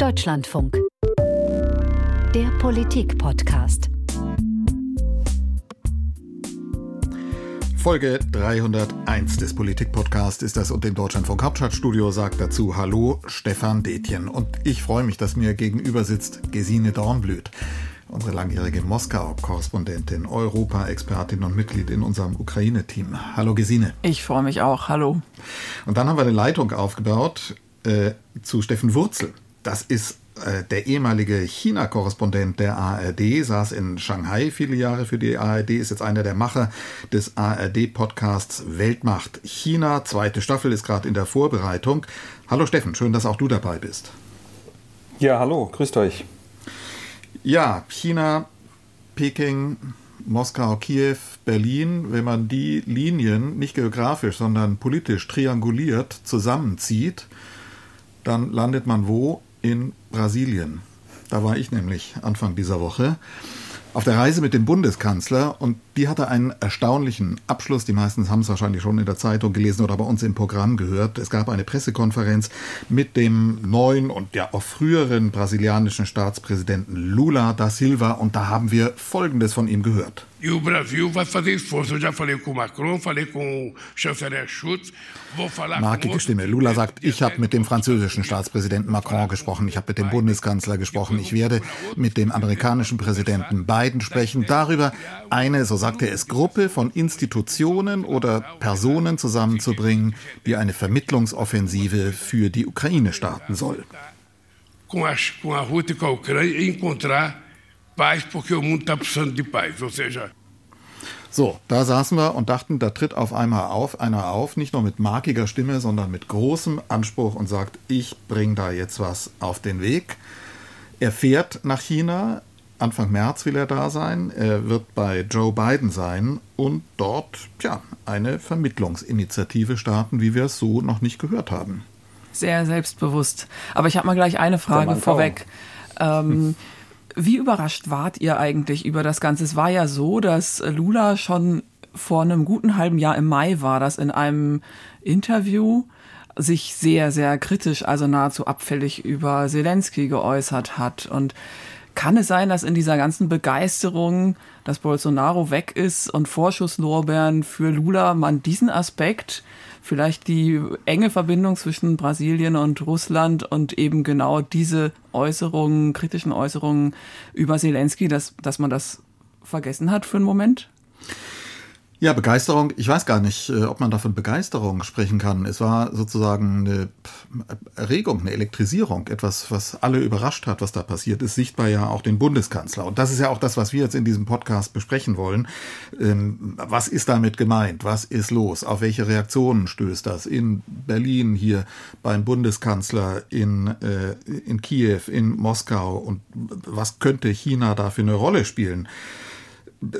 Deutschlandfunk. Der Politik-Podcast. Folge 301 des Politik-Podcasts ist das und im Deutschlandfunk Hauptstadtstudio sagt dazu Hallo Stefan Detjen. Und ich freue mich, dass mir gegenüber sitzt Gesine Dornblüt unsere langjährige Moskau-Korrespondentin, Europa-Expertin und Mitglied in unserem Ukraine-Team. Hallo Gesine. Ich freue mich auch. Hallo. Und dann haben wir eine Leitung aufgebaut äh, zu Steffen Wurzel. Das ist äh, der ehemalige China-Korrespondent der ARD, saß in Shanghai viele Jahre für die ARD, ist jetzt einer der Macher des ARD-Podcasts Weltmacht China. Zweite Staffel ist gerade in der Vorbereitung. Hallo Steffen, schön, dass auch du dabei bist. Ja, hallo, grüßt euch. Ja, China, Peking, Moskau, Kiew, Berlin, wenn man die Linien nicht geografisch, sondern politisch trianguliert zusammenzieht, dann landet man wo? In Brasilien. Da war ich nämlich Anfang dieser Woche auf der Reise mit dem Bundeskanzler und die hatte einen erstaunlichen Abschluss. Die meisten haben es wahrscheinlich schon in der Zeitung gelesen oder bei uns im Programm gehört. Es gab eine Pressekonferenz mit dem neuen und ja auch früheren brasilianischen Staatspräsidenten Lula da Silva und da haben wir Folgendes von ihm gehört. E o Brasil vai fazer esforço. Eu já falei com o Macron, falei com o chanceler Schulz. Markige Stimme. Lula sagt, ich habe mit dem französischen Staatspräsidenten Macron gesprochen, ich habe mit dem Bundeskanzler gesprochen, ich werde mit dem amerikanischen Präsidenten Biden sprechen, darüber eine, so sagte er es, Gruppe von Institutionen oder Personen zusammenzubringen, die eine Vermittlungsoffensive für die Ukraine starten soll. Com a, com a Rússia e com a Ucrânia, encontrar paz, porque o mundo está precisando de paz. Ou seja, so, da saßen wir und dachten, da tritt auf einmal auf, einer auf, nicht nur mit markiger Stimme, sondern mit großem Anspruch und sagt, ich bringe da jetzt was auf den Weg. Er fährt nach China, Anfang März will er da sein, er wird bei Joe Biden sein und dort, tja, eine Vermittlungsinitiative starten, wie wir es so noch nicht gehört haben. Sehr selbstbewusst. Aber ich habe mal gleich eine Frage vorweg. Ähm, wie überrascht wart ihr eigentlich über das Ganze? Es war ja so, dass Lula schon vor einem guten halben Jahr im Mai war, das in einem Interview sich sehr, sehr kritisch, also nahezu abfällig über Zelensky geäußert hat. Und kann es sein, dass in dieser ganzen Begeisterung, dass Bolsonaro weg ist und Vorschusslorbeeren für Lula, man diesen Aspekt vielleicht die enge Verbindung zwischen Brasilien und Russland und eben genau diese Äußerungen, kritischen Äußerungen über Zelensky, dass, dass man das vergessen hat für einen Moment? Ja, Begeisterung, ich weiß gar nicht, äh, ob man da von Begeisterung sprechen kann. Es war sozusagen eine Erregung, eine Elektrisierung, etwas, was alle überrascht hat, was da passiert ist, sichtbar ja auch den Bundeskanzler. Und das ist ja auch das, was wir jetzt in diesem Podcast besprechen wollen. Ähm, was ist damit gemeint? Was ist los? Auf welche Reaktionen stößt das? In Berlin hier beim Bundeskanzler, in, äh, in Kiew, in Moskau und was könnte China da für eine Rolle spielen?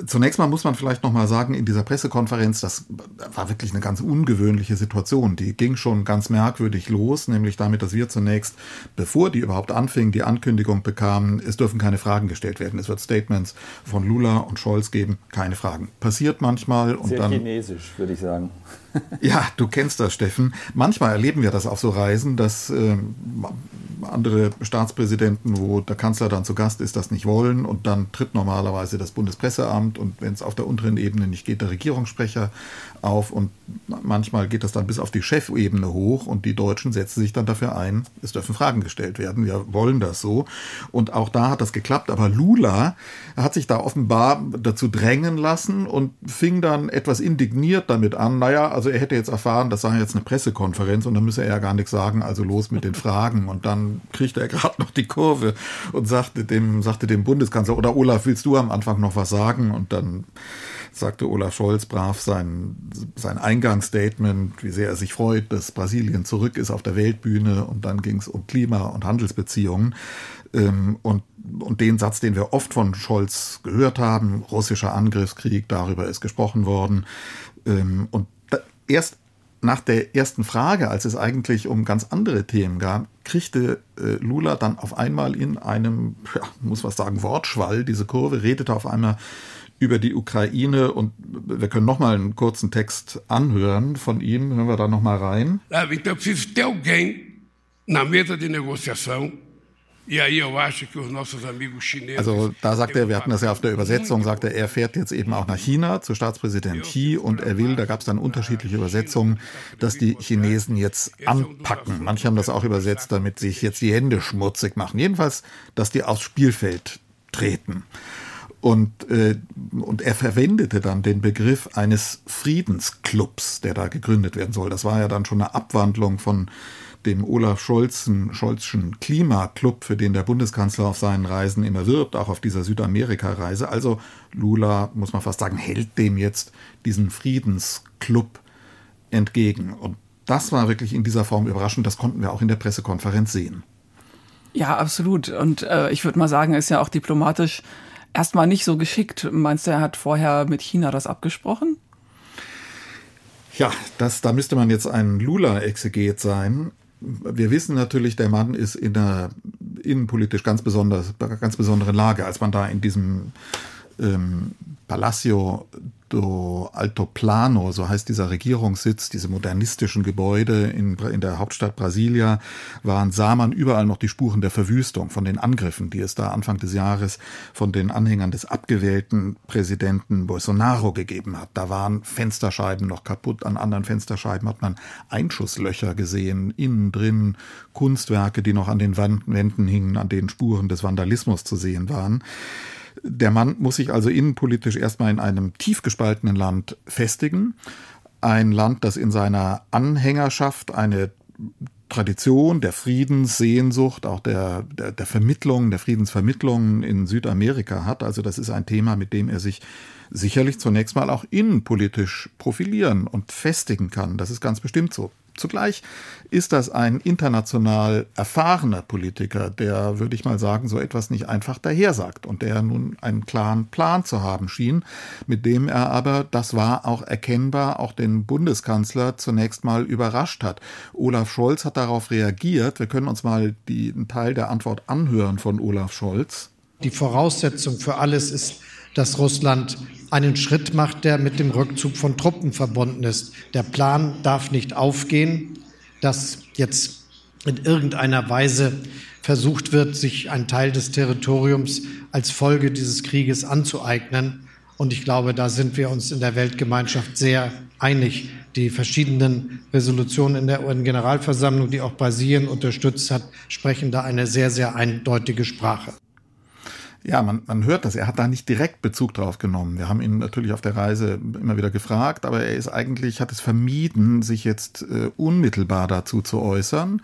Zunächst mal muss man vielleicht noch mal sagen, in dieser Pressekonferenz, das war wirklich eine ganz ungewöhnliche Situation. Die ging schon ganz merkwürdig los, nämlich damit, dass wir zunächst, bevor die überhaupt anfing, die Ankündigung bekamen, es dürfen keine Fragen gestellt werden. Es wird Statements von Lula und Scholz geben, keine Fragen. Passiert manchmal und Sehr dann. chinesisch, würde ich sagen. ja, du kennst das, Steffen. Manchmal erleben wir das auf so Reisen, dass äh, andere Staatspräsidenten, wo der Kanzler dann zu Gast ist, das nicht wollen und dann tritt normalerweise das Bundespresseamt und wenn es auf der unteren Ebene nicht geht, der Regierungssprecher auf und manchmal geht das dann bis auf die Chefebene hoch und die Deutschen setzen sich dann dafür ein, es dürfen Fragen gestellt werden, wir wollen das so. Und auch da hat das geklappt, aber Lula hat sich da offenbar dazu drängen lassen und fing dann etwas indigniert damit an, naja, also er hätte jetzt erfahren, das sei jetzt eine Pressekonferenz und dann müsse er ja gar nichts sagen, also los mit den Fragen. Und dann kriegte er gerade noch die Kurve und sagte dem, sagte dem Bundeskanzler, oder Olaf, willst du am Anfang noch was sagen? Und dann sagte Olaf Scholz brav sein, sein Eingangsstatement, wie sehr er sich freut, dass Brasilien zurück ist auf der Weltbühne und dann ging es um Klima- und Handelsbeziehungen. Ähm, und, und den Satz, den wir oft von Scholz gehört haben, russischer Angriffskrieg, darüber ist gesprochen worden. Ähm, und erst nach der ersten Frage, als es eigentlich um ganz andere Themen gab, kriegte äh, Lula dann auf einmal in einem, ja, muss was sagen, Wortschwall diese Kurve, redete auf einmal über die Ukraine und wir können noch mal einen kurzen Text anhören von ihm, hören wir da noch mal rein. Então preciso ter alguém na mesa de negociação Also da sagt er, wir hatten das ja auf der Übersetzung, sagt er, er fährt jetzt eben auch nach China zu Staatspräsident Xi und er will, da gab es dann unterschiedliche Übersetzungen, dass die Chinesen jetzt anpacken. Manche haben das auch übersetzt, damit sich jetzt die Hände schmutzig machen. Jedenfalls, dass die aufs Spielfeld treten. Und, äh, und er verwendete dann den Begriff eines Friedensclubs, der da gegründet werden soll. Das war ja dann schon eine Abwandlung von dem Olaf Scholzen, Scholzschen Klimaclub, für den der Bundeskanzler auf seinen Reisen immer wirbt, auch auf dieser Südamerika-Reise. Also Lula, muss man fast sagen, hält dem jetzt diesen Friedensclub entgegen. Und das war wirklich in dieser Form überraschend. Das konnten wir auch in der Pressekonferenz sehen. Ja, absolut. Und äh, ich würde mal sagen, ist ja auch diplomatisch erstmal nicht so geschickt. Meinst du, er hat vorher mit China das abgesprochen? Ja, das, da müsste man jetzt ein Lula-Exeget sein wir wissen natürlich, der Mann ist in einer innenpolitisch ganz, besonders, ganz besonderen Lage, als man da in diesem ähm, Palacio do Altoplano, so heißt dieser Regierungssitz, diese modernistischen Gebäude in, in der Hauptstadt Brasilia, waren, sah man überall noch die Spuren der Verwüstung von den Angriffen, die es da Anfang des Jahres von den Anhängern des abgewählten Präsidenten Bolsonaro gegeben hat. Da waren Fensterscheiben noch kaputt, an anderen Fensterscheiben hat man Einschusslöcher gesehen, innen drin Kunstwerke, die noch an den Wänden hingen, an denen Spuren des Vandalismus zu sehen waren. Der Mann muss sich also innenpolitisch erstmal in einem tief gespaltenen Land festigen. Ein Land, das in seiner Anhängerschaft eine Tradition der Friedenssehnsucht, auch der, der, der Vermittlung, der Friedensvermittlung in Südamerika hat. Also das ist ein Thema, mit dem er sich sicherlich zunächst mal auch innenpolitisch profilieren und festigen kann. Das ist ganz bestimmt so. Zugleich ist das ein international erfahrener Politiker, der, würde ich mal sagen, so etwas nicht einfach dahersagt und der nun einen klaren Plan zu haben schien, mit dem er aber, das war auch erkennbar, auch den Bundeskanzler zunächst mal überrascht hat. Olaf Scholz hat darauf reagiert. Wir können uns mal die, einen Teil der Antwort anhören von Olaf Scholz. Die Voraussetzung für alles ist, dass Russland einen Schritt macht, der mit dem Rückzug von Truppen verbunden ist. Der Plan darf nicht aufgehen, dass jetzt in irgendeiner Weise versucht wird, sich ein Teil des Territoriums als Folge dieses Krieges anzueignen. Und ich glaube, da sind wir uns in der Weltgemeinschaft sehr einig. Die verschiedenen Resolutionen in der UN-Generalversammlung, die auch Brasilien unterstützt hat, sprechen da eine sehr, sehr eindeutige Sprache. Ja, man, man hört das. Er hat da nicht direkt Bezug drauf genommen. Wir haben ihn natürlich auf der Reise immer wieder gefragt, aber er ist eigentlich, hat es vermieden, sich jetzt äh, unmittelbar dazu zu äußern.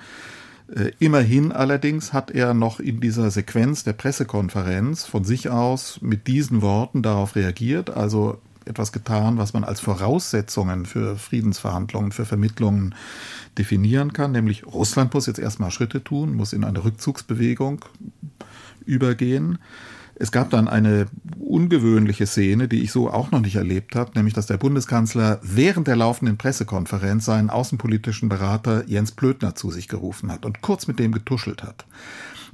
Äh, immerhin allerdings hat er noch in dieser Sequenz der Pressekonferenz von sich aus mit diesen Worten darauf reagiert, also etwas getan, was man als Voraussetzungen für Friedensverhandlungen, für Vermittlungen definieren kann, nämlich Russland muss jetzt erstmal Schritte tun, muss in eine Rückzugsbewegung übergehen. Es gab dann eine ungewöhnliche Szene, die ich so auch noch nicht erlebt habe, nämlich dass der Bundeskanzler während der laufenden Pressekonferenz seinen außenpolitischen Berater Jens Blödner zu sich gerufen hat und kurz mit dem getuschelt hat.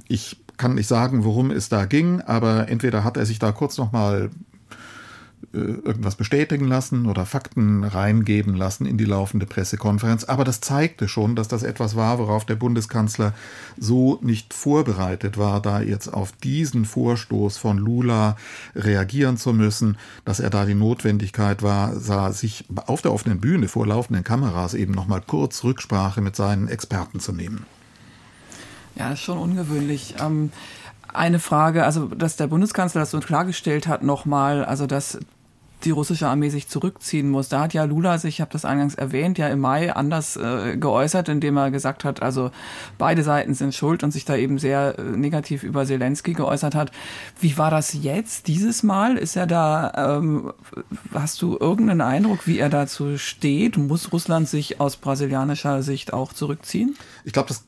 Ich kann nicht sagen, worum es da ging, aber entweder hat er sich da kurz noch mal äh, irgendwas bestätigen lassen oder Fakten reingeben lassen in die laufende Pressekonferenz. Aber das zeigte schon, dass das etwas war, worauf der Bundeskanzler so nicht vorbereitet war, da jetzt auf diesen Vorstoß von Lula reagieren zu müssen, dass er da die Notwendigkeit war, sah, sich auf der offenen Bühne vor laufenden Kameras eben nochmal kurz Rücksprache mit seinen Experten zu nehmen. Ja, das ist schon ungewöhnlich. Ähm eine Frage, also dass der Bundeskanzler das so klargestellt hat nochmal, also dass die russische Armee sich zurückziehen muss. Da hat ja Lula sich, ich habe das eingangs erwähnt, ja im Mai anders äh, geäußert, indem er gesagt hat, also beide Seiten sind schuld und sich da eben sehr äh, negativ über Zelensky geäußert hat. Wie war das jetzt, dieses Mal? Ist er da, ähm, hast du irgendeinen Eindruck, wie er dazu steht? Muss Russland sich aus brasilianischer Sicht auch zurückziehen? Ich glaube, das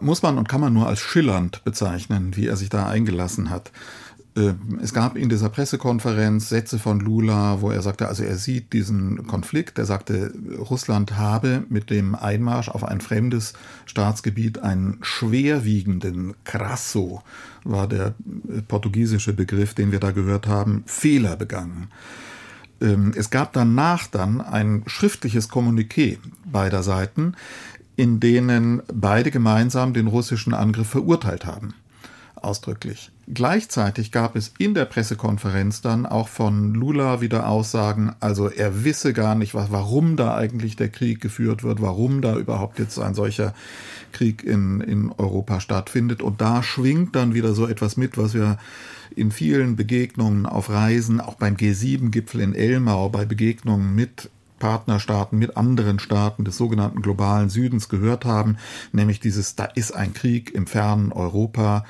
muss man und kann man nur als schillernd bezeichnen, wie er sich da eingelassen hat. Ähm, es gab in dieser Pressekonferenz Sätze von Lula, wo er sagte, also er sieht diesen Konflikt. Er sagte, Russland habe mit dem Einmarsch auf ein fremdes Staatsgebiet einen schwerwiegenden Crasso, war der portugiesische Begriff, den wir da gehört haben, Fehler begangen. Ähm, es gab danach dann ein schriftliches Kommuniqué beider Seiten, in denen beide gemeinsam den russischen Angriff verurteilt haben. ausdrücklich. Gleichzeitig gab es in der Pressekonferenz dann auch von Lula wieder Aussagen, also er wisse gar nicht, warum da eigentlich der Krieg geführt wird, warum da überhaupt jetzt ein solcher Krieg in, in Europa stattfindet. Und da schwingt dann wieder so etwas mit, was wir in vielen Begegnungen auf Reisen, auch beim G7-Gipfel in Elmau, bei Begegnungen mit Partnerstaaten, mit anderen Staaten des sogenannten globalen Südens gehört haben, nämlich dieses, da ist ein Krieg im fernen Europa,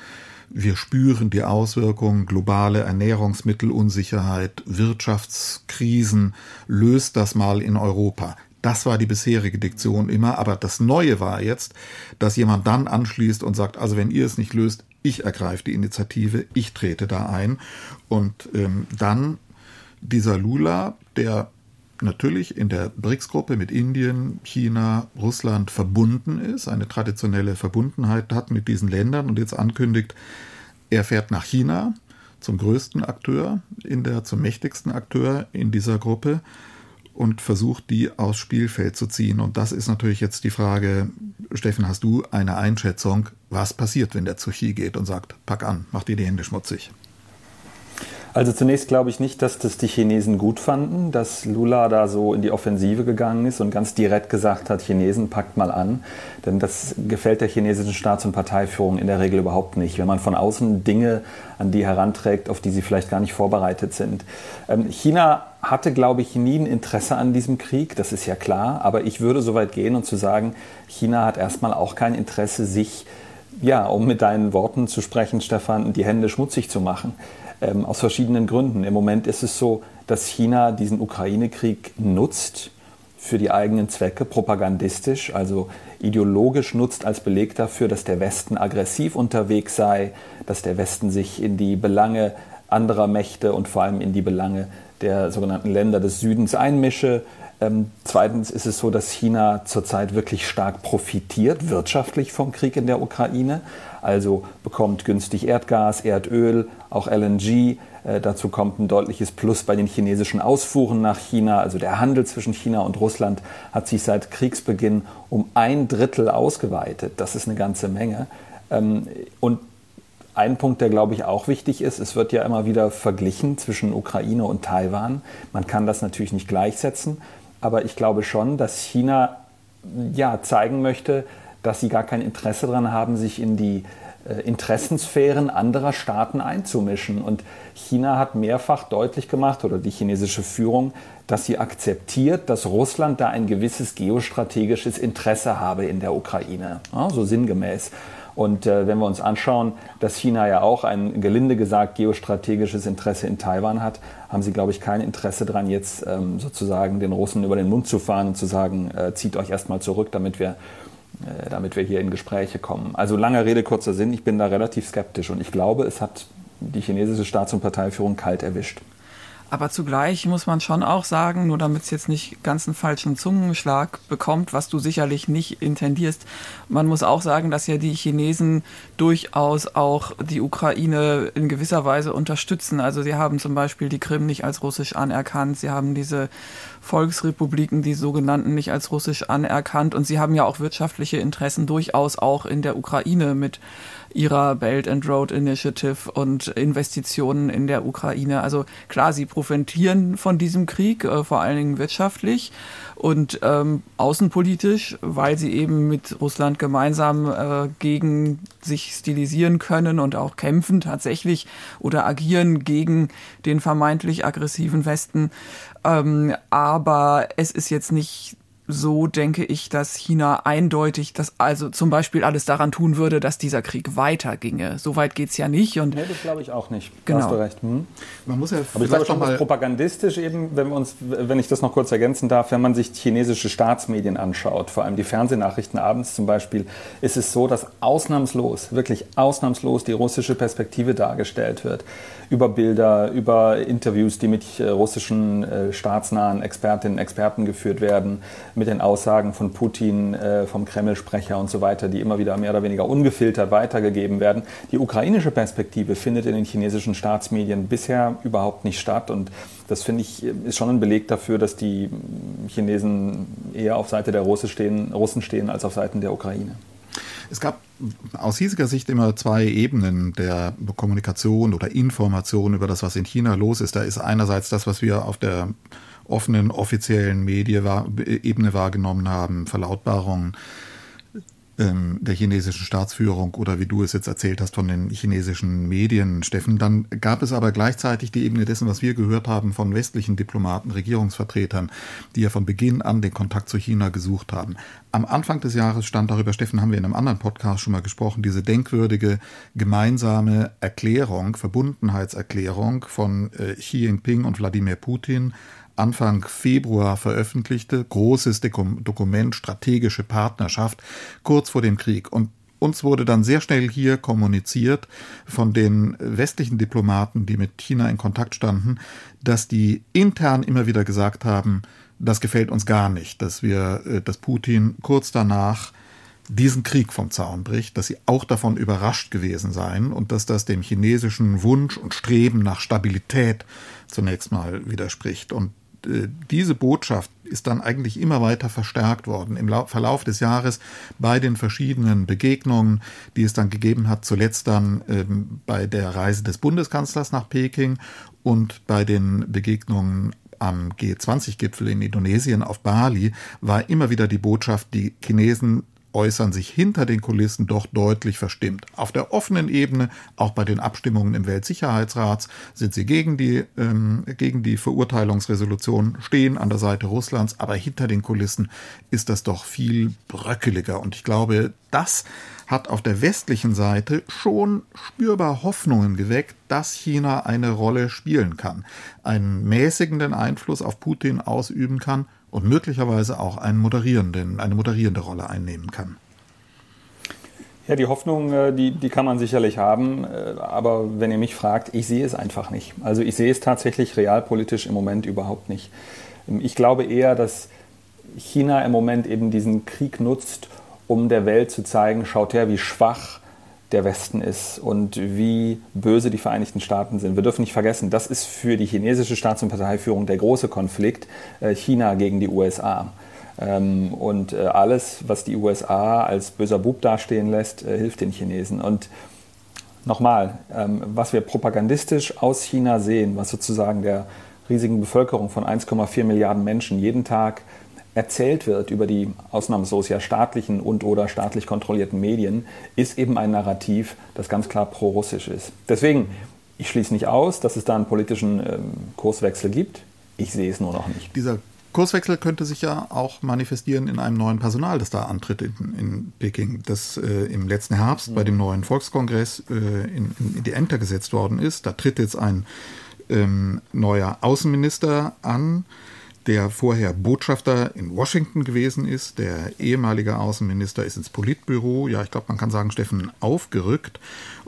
wir spüren die Auswirkungen, globale Ernährungsmittelunsicherheit, Wirtschaftskrisen, löst das mal in Europa. Das war die bisherige Diktion immer, aber das Neue war jetzt, dass jemand dann anschließt und sagt, also wenn ihr es nicht löst, ich ergreife die Initiative, ich trete da ein. Und ähm, dann dieser Lula, der natürlich in der BRICS-Gruppe mit Indien, China, Russland verbunden ist, eine traditionelle Verbundenheit hat mit diesen Ländern und jetzt ankündigt, er fährt nach China zum größten Akteur in der, zum mächtigsten Akteur in dieser Gruppe und versucht, die aus Spielfeld zu ziehen. Und das ist natürlich jetzt die Frage, Steffen, hast du eine Einschätzung, was passiert, wenn der zu Xi geht und sagt, pack an, mach dir die Hände schmutzig? Also zunächst glaube ich nicht, dass das die Chinesen gut fanden, dass Lula da so in die Offensive gegangen ist und ganz direkt gesagt hat, Chinesen packt mal an. Denn das gefällt der chinesischen Staats- und Parteiführung in der Regel überhaupt nicht, wenn man von außen Dinge an die heranträgt, auf die sie vielleicht gar nicht vorbereitet sind. Ähm, China hatte, glaube ich, nie ein Interesse an diesem Krieg, das ist ja klar. Aber ich würde so weit gehen und zu sagen, China hat erstmal auch kein Interesse, sich, ja, um mit deinen Worten zu sprechen, Stefan, die Hände schmutzig zu machen ähm, aus verschiedenen Gründen. Im Moment ist es so, dass China diesen Ukraine-Krieg nutzt für die eigenen Zwecke, propagandistisch, also ideologisch nutzt als Beleg dafür, dass der Westen aggressiv unterwegs sei, dass der Westen sich in die Belange anderer Mächte und vor allem in die Belange der sogenannten Länder des Südens einmische. Ähm, zweitens ist es so, dass China zurzeit wirklich stark profitiert wirtschaftlich vom Krieg in der Ukraine also bekommt günstig Erdgas, Erdöl, auch LNG. Äh, dazu kommt ein deutliches Plus bei den chinesischen Ausfuhren nach China. Also der Handel zwischen China und Russland hat sich seit Kriegsbeginn um ein Drittel ausgeweitet. Das ist eine ganze Menge. Ähm, und ein Punkt, der glaube ich auch wichtig ist, es wird ja immer wieder verglichen zwischen Ukraine und Taiwan. Man kann das natürlich nicht gleichsetzen, aber ich glaube schon, dass China ja zeigen möchte, dass sie gar kein Interesse daran haben, sich in die äh, Interessensphären anderer Staaten einzumischen. Und China hat mehrfach deutlich gemacht, oder die chinesische Führung, dass sie akzeptiert, dass Russland da ein gewisses geostrategisches Interesse habe in der Ukraine. Ja, so sinngemäß. Und äh, wenn wir uns anschauen, dass China ja auch ein gelinde gesagt geostrategisches Interesse in Taiwan hat, haben sie, glaube ich, kein Interesse daran, jetzt ähm, sozusagen den Russen über den Mund zu fahren und zu sagen, äh, zieht euch erstmal zurück, damit wir damit wir hier in Gespräche kommen. Also lange Rede, kurzer Sinn, ich bin da relativ skeptisch und ich glaube, es hat die chinesische Staats- und Parteiführung kalt erwischt. Aber zugleich muss man schon auch sagen, nur damit es jetzt nicht ganz einen falschen Zungenschlag bekommt, was du sicherlich nicht intendierst, man muss auch sagen, dass ja die Chinesen durchaus auch die Ukraine in gewisser Weise unterstützen. Also sie haben zum Beispiel die Krim nicht als russisch anerkannt, sie haben diese Volksrepubliken, die sogenannten, nicht als russisch anerkannt und sie haben ja auch wirtschaftliche Interessen durchaus auch in der Ukraine mit ihrer Belt and Road Initiative und Investitionen in der Ukraine. Also klar, sie profitieren von diesem Krieg, äh, vor allen Dingen wirtschaftlich und ähm, außenpolitisch, weil sie eben mit Russland gemeinsam äh, gegen sich stilisieren können und auch kämpfen tatsächlich oder agieren gegen den vermeintlich aggressiven Westen. Ähm, aber es ist jetzt nicht so denke ich, dass China eindeutig das also zum Beispiel alles daran tun würde, dass dieser Krieg weiterginge. So weit geht es ja nicht. Und nee, das glaube ich auch nicht. Genau. Hast du recht. Hm. Man muss ja Aber ich glaube schon, dass propagandistisch eben, wenn wir uns, wenn ich das noch kurz ergänzen darf, wenn man sich chinesische Staatsmedien anschaut, vor allem die Fernsehnachrichten abends zum Beispiel, ist es so, dass ausnahmslos, wirklich ausnahmslos die russische Perspektive dargestellt wird. Über Bilder, über Interviews, die mit äh, russischen äh, staatsnahen Expertinnen und Experten geführt werden mit den Aussagen von Putin, äh, vom Kreml-Sprecher und so weiter, die immer wieder mehr oder weniger ungefiltert weitergegeben werden. Die ukrainische Perspektive findet in den chinesischen Staatsmedien bisher überhaupt nicht statt und das finde ich ist schon ein Beleg dafür, dass die Chinesen eher auf Seite der Russen stehen, Russen stehen als auf Seiten der Ukraine. Es gab aus hiesiger Sicht immer zwei Ebenen der Kommunikation oder Information über das, was in China los ist. Da ist einerseits das, was wir auf der offenen offiziellen Medienebene wahrgenommen haben, Verlautbarungen ähm, der chinesischen Staatsführung oder wie du es jetzt erzählt hast von den chinesischen Medien, Steffen. Dann gab es aber gleichzeitig die Ebene dessen, was wir gehört haben von westlichen Diplomaten, Regierungsvertretern, die ja von Beginn an den Kontakt zu China gesucht haben. Am Anfang des Jahres stand darüber, Steffen, haben wir in einem anderen Podcast schon mal gesprochen, diese denkwürdige gemeinsame Erklärung, Verbundenheitserklärung von äh, Xi Jinping und Wladimir Putin Anfang Februar veröffentlichte, großes Dokument, strategische Partnerschaft, kurz vor dem Krieg. Und uns wurde dann sehr schnell hier kommuniziert von den westlichen Diplomaten, die mit China in Kontakt standen, dass die intern immer wieder gesagt haben, das gefällt uns gar nicht, dass wir, äh, dass Putin kurz danach diesen Krieg vom Zaun bricht, dass sie auch davon überrascht gewesen seien und dass das dem chinesischen Wunsch und Streben nach Stabilität zunächst mal widerspricht. Und äh, diese Botschaft ist dann eigentlich immer weiter verstärkt worden im Verlauf des Jahres bei den verschiedenen Begegnungen, die es dann gegeben hat, zuletzt dann ähm, bei der Reise des Bundeskanzlers nach Peking und bei den Begegnungen am G20-Gipfel in Indonesien auf Bali war immer wieder die Botschaft, die Chinesen äußern sich hinter den Kulissen doch deutlich verstimmt. Auf der offenen Ebene, auch bei den Abstimmungen im Weltsicherheitsrat, sind sie gegen die, ähm, gegen die Verurteilungsresolution, stehen an der Seite Russlands, aber hinter den Kulissen ist das doch viel bröckeliger. Und ich glaube, das hat auf der westlichen Seite schon spürbar Hoffnungen geweckt, dass China eine Rolle spielen kann, einen mäßigenden Einfluss auf Putin ausüben kann und möglicherweise auch einen moderierenden, eine moderierende Rolle einnehmen kann. Ja, die Hoffnung, äh, die, die kann man sicherlich haben, äh, aber wenn ihr mich fragt, ich sehe es einfach nicht. Also ich sehe es tatsächlich realpolitisch im Moment überhaupt nicht. Ich glaube eher, dass China im Moment eben diesen Krieg nutzt, um der Welt zu zeigen, schaut her, wie schwach der Westen ist und wie böse die Vereinigten Staaten sind. Wir dürfen nicht vergessen, das ist für die chinesische Staats- und Parteiführung der große Konflikt äh, China gegen die USA. Ähm, und äh, alles, was die USA als böser Bub dastehen lässt, äh, hilft den Chinesen. Und nochmal, ähm, was wir propagandistisch aus China sehen, was sozusagen der riesigen Bevölkerung von 1,4 Milliarden Menschen jeden Tag erzählt wird über die ausnahmslos ja staatlichen und oder staatlich kontrollierten Medien, ist eben ein Narrativ, das ganz klar pro-russisch ist. Deswegen, ich schließe nicht aus, dass es da einen politischen ähm, Kurswechsel gibt. Ich sehe es nur noch nicht. Dieser Kurswechsel könnte sich ja auch manifestieren in einem neuen Personal, das da antritt in, in Peking, das äh, im letzten Herbst mhm. bei dem neuen Volkskongress äh, in, in, die Ämter gesetzt worden ist. Da tritt jetzt ein ähm, neuer Außenminister an der vorher Botschafter in Washington gewesen ist. Der ehemalige Außenminister ist ins Politbüro, ja, ich glaube, man kann sagen, Steffen, aufgerückt.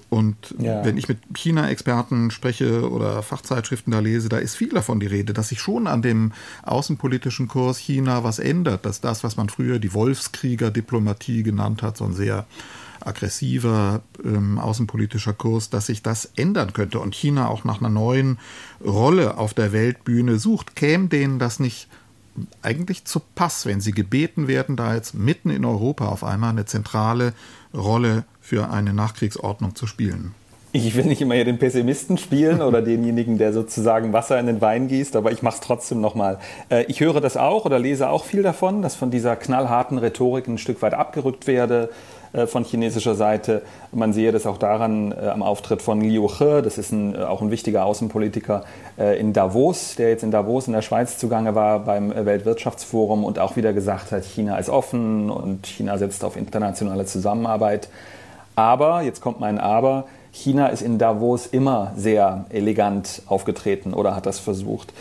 Und ja. wenn ich mit China-Experten spreche oder Fachzeitschriften da lese, da ist viel davon die Rede, dass sich schon an dem außenpolitischen Kurs China was ändert, dass das, was man früher die Wolfskrieger-Diplomatie genannt hat, so ein sehr aggressiver ähm, außenpolitischer Kurs, dass sich das ändern könnte und China auch nach einer neuen Rolle auf der Weltbühne sucht, käme denen das nicht eigentlich zu Pass, wenn sie gebeten werden, da jetzt mitten in Europa auf einmal eine zentrale Rolle für eine Nachkriegsordnung zu spielen? Ich will nicht immer hier den Pessimisten spielen oder denjenigen, der sozusagen Wasser in den Wein gießt, aber ich mache es trotzdem nochmal. Äh, ich höre das auch oder lese auch viel davon, dass von dieser knallharten Rhetorik ein Stück weit abgerückt werde. Äh, von chinesischer Seite. Man sehe das auch daran äh, am Auftritt von Liu He, das ist ein, äh, auch ein wichtiger Außenpolitiker in Davos, der jetzt in Davos in der Schweiz zugange war beim Weltwirtschaftsforum und auch wieder gesagt hat, China ist offen und China setzt auf internationale Zusammenarbeit. Aber, jetzt kommt mein Aber, China ist in Davos immer sehr elegant aufgetreten oder hat das versucht.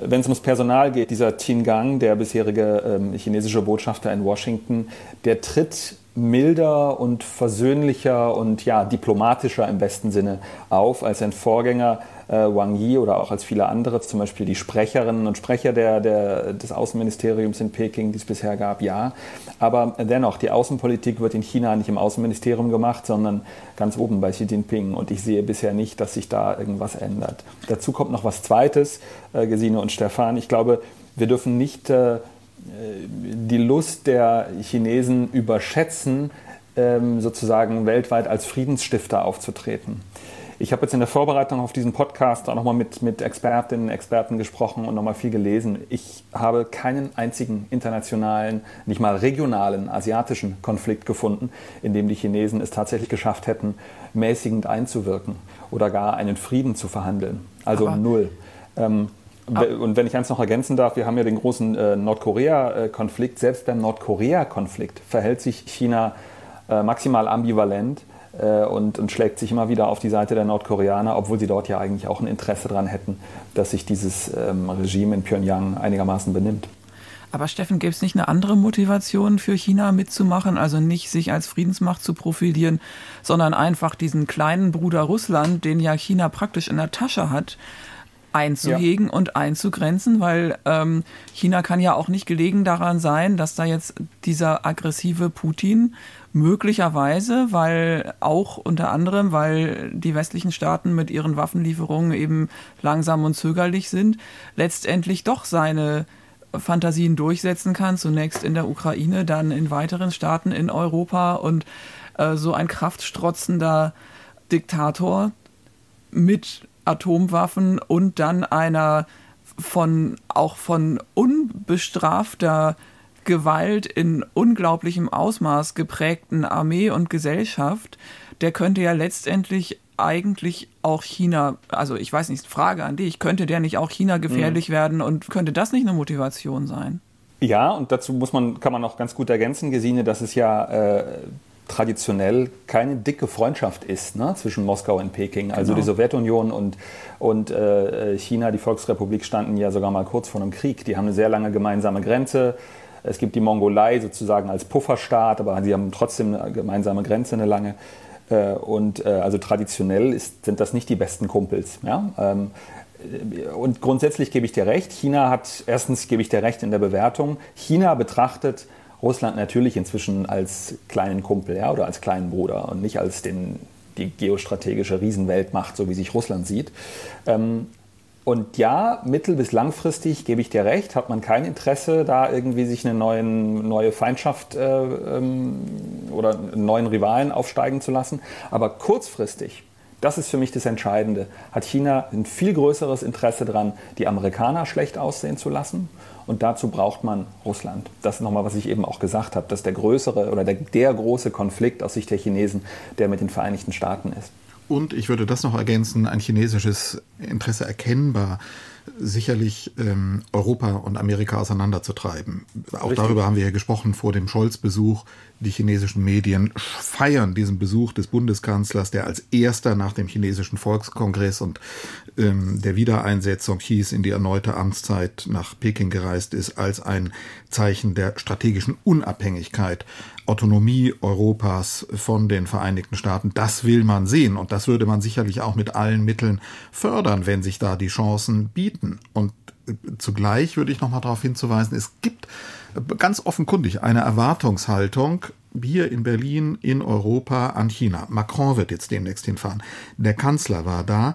Wenn es ums Personal geht, dieser Tin Gang, der bisherige ähm, chinesische Botschafter in Washington, der tritt milder und versöhnlicher und ja, diplomatischer im besten Sinne auf als sein Vorgänger äh, Wang Yi oder auch als viele andere, zum Beispiel die Sprecherinnen und Sprecher der, der, des Außenministeriums in Peking, die es bisher gab, ja. Aber dennoch, die Außenpolitik wird in China nicht im Außenministerium gemacht, sondern ganz oben bei Xi Jinping. Und ich sehe bisher nicht, dass sich da irgendwas ändert. Dazu kommt noch was Zweites, äh, Gesine und Stefan. Ich glaube, wir dürfen nicht äh, die Lust der Chinesen überschätzen, ähm, sozusagen weltweit als Friedensstifter aufzutreten. Ich habe jetzt in der Vorbereitung auf diesen Podcast auch nochmal mit, mit Expertinnen und Experten gesprochen und nochmal viel gelesen. Ich habe keinen einzigen internationalen, nicht mal regionalen, asiatischen Konflikt gefunden, in dem die Chinesen es tatsächlich geschafft hätten, mäßigend einzuwirken oder gar einen Frieden zu verhandeln. Also Aber null. Ähm, und wenn ich eins noch ergänzen darf, wir haben ja den großen äh, Nordkorea-Konflikt. Selbst beim Nordkorea-Konflikt verhält sich China äh, maximal ambivalent äh, und, und, schlägt sich immer wieder auf die Seite der Nordkoreaner, obwohl sie dort ja eigentlich auch ein Interesse daran hätten, dass sich dieses ähm, Regime in Pyongyang einigermaßen benimmt. Aber Steffen, gäbe es nicht eine andere Motivation für China mitzumachen? Also nicht sich als Friedensmacht zu profilieren, sondern einfach diesen kleinen Bruder Russland, den ja China praktisch in der Tasche hat, einzuhegen ja. und einzugrenzen, weil ähm, China kann ja auch nicht gelegen daran sein, dass da jetzt dieser aggressive Putin möglicherweise, weil auch unter anderem, weil die westlichen Staaten mit ihren Waffenlieferungen eben langsam und zögerlich sind, letztendlich doch seine Fantasien durchsetzen kann, zunächst in der Ukraine, dann in weiteren Staaten in Europa und äh, so ein kraftstrotzender Diktator mit Atomwaffen und dann einer von auch von unbestrafter Gewalt in unglaublichem Ausmaß geprägten Armee und Gesellschaft, der könnte ja letztendlich eigentlich auch China, also ich weiß nicht, Frage an dich, könnte der nicht auch China gefährlich mhm. werden und könnte das nicht eine Motivation sein? Ja, und dazu muss man, kann man auch ganz gut ergänzen, Gesine, dass es ja äh, traditionell keine dicke Freundschaft ist ne, zwischen Moskau und Peking. Also genau. die Sowjetunion und, und äh, China, die Volksrepublik, standen ja sogar mal kurz vor einem Krieg. Die haben eine sehr lange gemeinsame Grenze. Es gibt die Mongolei sozusagen als Pufferstaat, aber sie haben trotzdem eine gemeinsame Grenze, eine lange. Äh, und äh, also traditionell ist, sind das nicht die besten Kumpels. Ja? Ähm, und grundsätzlich gebe ich dir recht. China hat, erstens gebe ich dir recht in der Bewertung. China betrachtet Russland natürlich inzwischen als kleinen Kumpel ja, oder als kleinen Bruder und nicht als den, die geostrategische Riesenweltmacht, so wie sich Russland sieht. Ähm, und ja, mittel- bis langfristig gebe ich dir recht, hat man kein Interesse, da irgendwie sich eine neuen, neue Feindschaft äh, ähm, oder einen neuen Rivalen aufsteigen zu lassen. Aber kurzfristig, das ist für mich das Entscheidende, hat China ein viel größeres Interesse daran, die Amerikaner schlecht aussehen zu lassen und dazu braucht man Russland. Das ist nochmal, was ich eben auch gesagt habe, dass der größere oder der, der große Konflikt aus Sicht der Chinesen, der mit den Vereinigten Staaten ist. Und ich würde das noch ergänzen, ein chinesisches Interesse erkennbar sicherlich ähm, Europa und Amerika auseinanderzutreiben. Auch Richtig. darüber haben wir ja gesprochen vor dem Scholz-Besuch. Die chinesischen Medien feiern diesen Besuch des Bundeskanzlers, der als erster nach dem chinesischen Volkskongress und ähm, der Wiedereinsetzung Xis in die erneute Amtszeit nach Peking gereist ist, als ein Zeichen der strategischen Unabhängigkeit Autonomie Europas von den Vereinigten Staaten. Das will man sehen und das würde man sicherlich auch mit allen Mitteln fördern, wenn sich da die Chancen bieten. Und äh, zugleich würde ich noch mal darauf hinzuweisen, es gibt ganz offenkundig eine Erwartungshaltung hier in Berlin, in Europa an China. Macron wird jetzt demnächst hinfahren. Der Kanzler war da.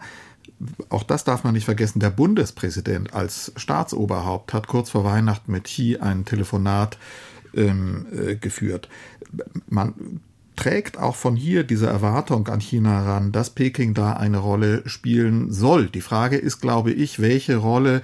Auch das darf man nicht vergessen. Der Bundespräsident als Staatsoberhaupt hat kurz vor Weihnachten mit Xi ein Telefonat ähm, äh, geführt. Man trägt auch von hier diese Erwartung an China ran, dass Peking da eine Rolle spielen soll. Die Frage ist, glaube ich, welche Rolle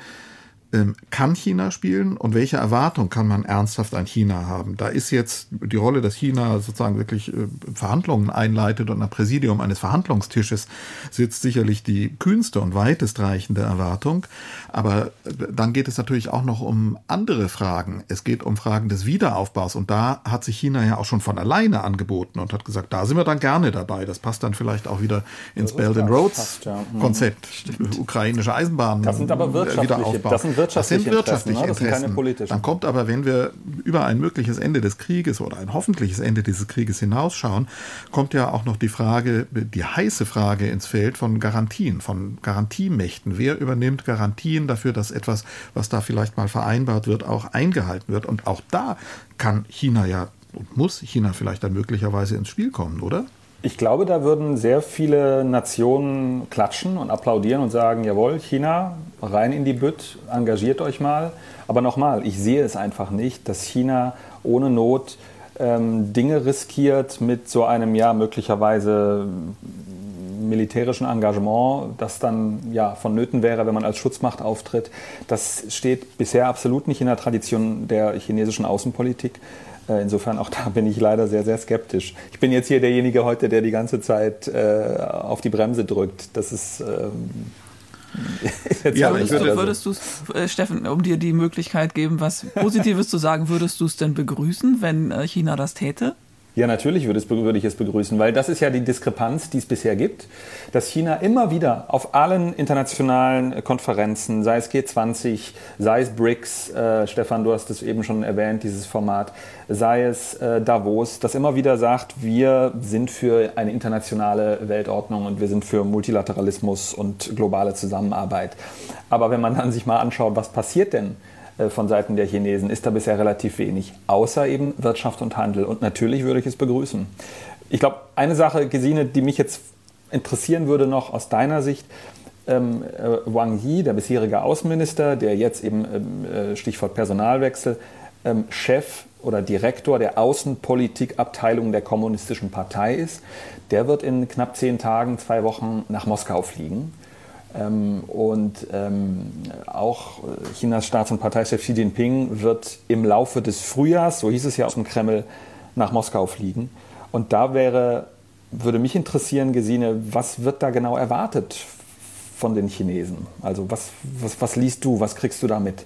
kann China spielen und welche Erwartung kann man ernsthaft an China haben? Da ist jetzt die Rolle, dass China sozusagen wirklich äh, Verhandlungen einleitet und am Präsidium eines Verhandlungstisches sitzt, sicherlich die kühnste und weitestreichende Erwartung. Aber äh, dann geht es natürlich auch noch um andere Fragen. Es geht um Fragen des Wiederaufbaus und da hat sich China ja auch schon von alleine angeboten und hat gesagt, da sind wir dann gerne dabei. Das passt dann vielleicht auch wieder ins Belt and Roads ja. Mhm. Konzept. Ukrainische Eisenbahnen. Das sind aber wirtschaftliche, das sind wirtschaftliche, das sind wirtschaftliche Interessen, ne? das sind keine politischen. Dann kommt aber, wenn wir über ein mögliches Ende des Krieges oder ein hoffentliches Ende dieses Krieges hinausschauen, kommt ja auch noch die Frage, die heiße Frage ins Feld von Garantien, von Garantiemächten. Wer übernimmt Garantien dafür, dass etwas, was da vielleicht mal vereinbart wird, auch eingehalten wird? Und auch da kann China ja und muss China vielleicht dann möglicherweise ins Spiel kommen, oder? Ich glaube, da würden sehr viele Nationen klatschen und applaudieren und sagen, jawohl, China, rein in die Bütt, engagiert euch mal. Aber nochmal, ich sehe es einfach nicht, dass China ohne Not ähm, Dinge riskiert mit so einem ja möglicherweise militärischen Engagement, das dann ja vonnöten wäre, wenn man als Schutzmacht auftritt. Das steht bisher absolut nicht in der Tradition der chinesischen Außenpolitik. Äh, insofern auch da bin ich leider sehr, sehr skeptisch. Ich bin jetzt hier derjenige heute, der die ganze Zeit äh, auf die Bremse drückt. Das ist. Ähm, ja, würdest, würde, würdest du es, äh, Steffen, um dir die Möglichkeit geben, was Positives zu sagen, würdest du es denn begrüßen, wenn äh, China das täte? Ja, natürlich würde, ich es begrüßen, weil das ist ja die Diskrepanz, die es bisher gibt, dass China immer wieder auf allen internationalen Konferenzen, sei es G20, sei es BRICS, äh, Stefan, du hast es eben schon erwähnt, dieses Format, sei es äh, Davos, das immer wieder sagt, wir sind für eine internationale Weltordnung und wir sind für Multilateralismus und globale Zusammenarbeit. Aber wenn man dann sich mal anschaut, was passiert denn? Äh, von Seiten der Chinesen ist da bisher relativ wenig, außer eben Wirtschaft und Handel. Und natürlich würde ich es begrüßen. Ich glaube, eine Sache, Gesine, die mich jetzt interessieren würde noch aus deiner Sicht, ähm, äh, Wang Yi, der bisherige Außenminister, der jetzt eben ähm, äh, Stichwort Personalwechsel, ähm, Chef oder Direktor der Außenpolitikabteilung der Kommunistischen Partei ist, der wird in knapp zehn Tagen, zwei Wochen nach Moskau fliegen. Ähm, und ähm, auch Chinas Staats- und Parteichef Xi Jinping wird im Laufe des Frühjahrs, so hieß es ja aus dem Kreml, nach Moskau fliegen. Und da wäre, würde mich interessieren, Gesine, was wird da genau erwartet von den Chinesen? Also was, was, was liest du, was kriegst du da mit?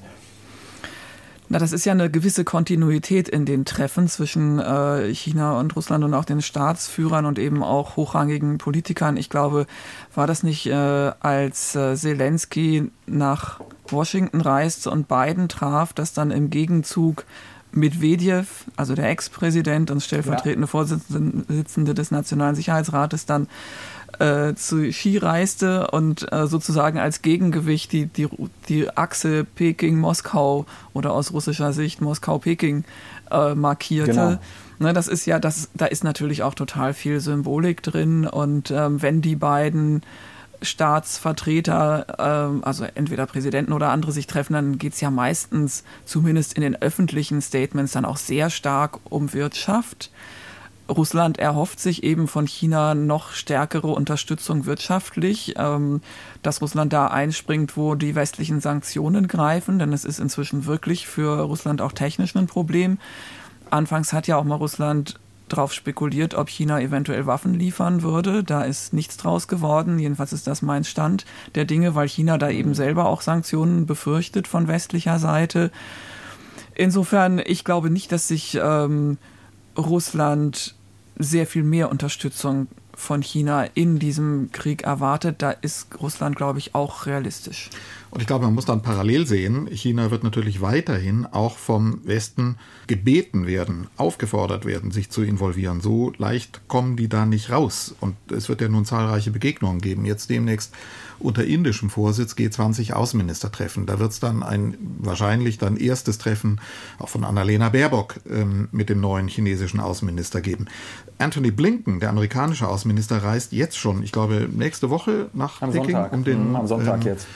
Na, das ist ja eine gewisse Kontinuität in den Treffen zwischen äh, China und Russland und auch den Staatsführern und eben auch hochrangigen Politikern. Ich glaube, war das nicht, äh, als äh, Zelensky nach Washington reiste und Biden traf, dass dann im Gegenzug Medvedev, also der Ex-Präsident und stellvertretende ja. Vorsitzende des Nationalen Sicherheitsrates, dann äh, zu Xi reiste und äh, sozusagen als Gegengewicht die, die, die Achse Peking-Moskau oder aus russischer Sicht Moskau-Peking äh, markierte. Genau. Ne, das ist ja, das, da ist natürlich auch total viel Symbolik drin und ähm, wenn die beiden Staatsvertreter, ähm, also entweder Präsidenten oder andere sich treffen, dann geht es ja meistens, zumindest in den öffentlichen Statements, dann auch sehr stark um Wirtschaft. Russland erhofft sich eben von China noch stärkere Unterstützung wirtschaftlich, ähm, dass Russland da einspringt, wo die westlichen Sanktionen greifen, denn es ist inzwischen wirklich für Russland auch technisch ein Problem. Anfangs hat ja auch mal Russland darauf spekuliert, ob China eventuell Waffen liefern würde. Da ist nichts draus geworden. Jedenfalls ist das mein Stand der Dinge, weil China da eben selber auch Sanktionen befürchtet von westlicher Seite. Insofern, ich glaube nicht, dass sich ähm, Russland sehr viel mehr Unterstützung von China in diesem Krieg erwartet. Da ist Russland, glaube ich, auch realistisch. Und ich glaube, man muss dann parallel sehen, China wird natürlich weiterhin auch vom Westen gebeten werden, aufgefordert werden, sich zu involvieren. So leicht kommen die da nicht raus. Und es wird ja nun zahlreiche Begegnungen geben. Jetzt demnächst unter indischem Vorsitz G20 Außenministertreffen. Da wird es dann ein wahrscheinlich dann erstes Treffen auch von Annalena Baerbock ähm, mit dem neuen chinesischen Außenminister geben. Anthony Blinken, der amerikanische Außenminister, reist jetzt schon, ich glaube, nächste Woche nach Am Peking, Sonntag. um den mhm, am Sonntag ähm, jetzt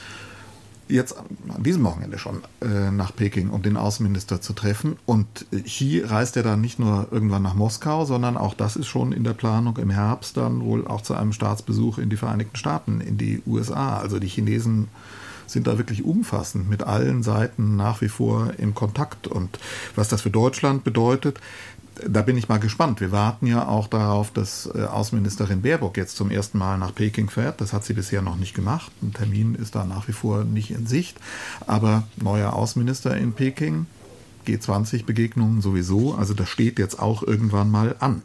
jetzt an diesem Wochenende schon äh, nach Peking, um den Außenminister zu treffen. Und Xi reist ja dann nicht nur irgendwann nach Moskau, sondern auch das ist schon in der Planung im Herbst dann wohl auch zu einem Staatsbesuch in die Vereinigten Staaten, in die USA. Also die Chinesen sind da wirklich umfassend mit allen Seiten nach wie vor in Kontakt. Und was das für Deutschland bedeutet, da bin ich mal gespannt. Wir warten ja auch darauf, dass äh, Außenministerin Baerbock jetzt zum ersten Mal nach Peking fährt. Das hat sie bisher noch nicht gemacht. Ein Termin ist da nach wie vor nicht in Sicht. Aber neuer Außenminister in Peking, G20-Begegnungen sowieso. Also das steht jetzt auch irgendwann mal an.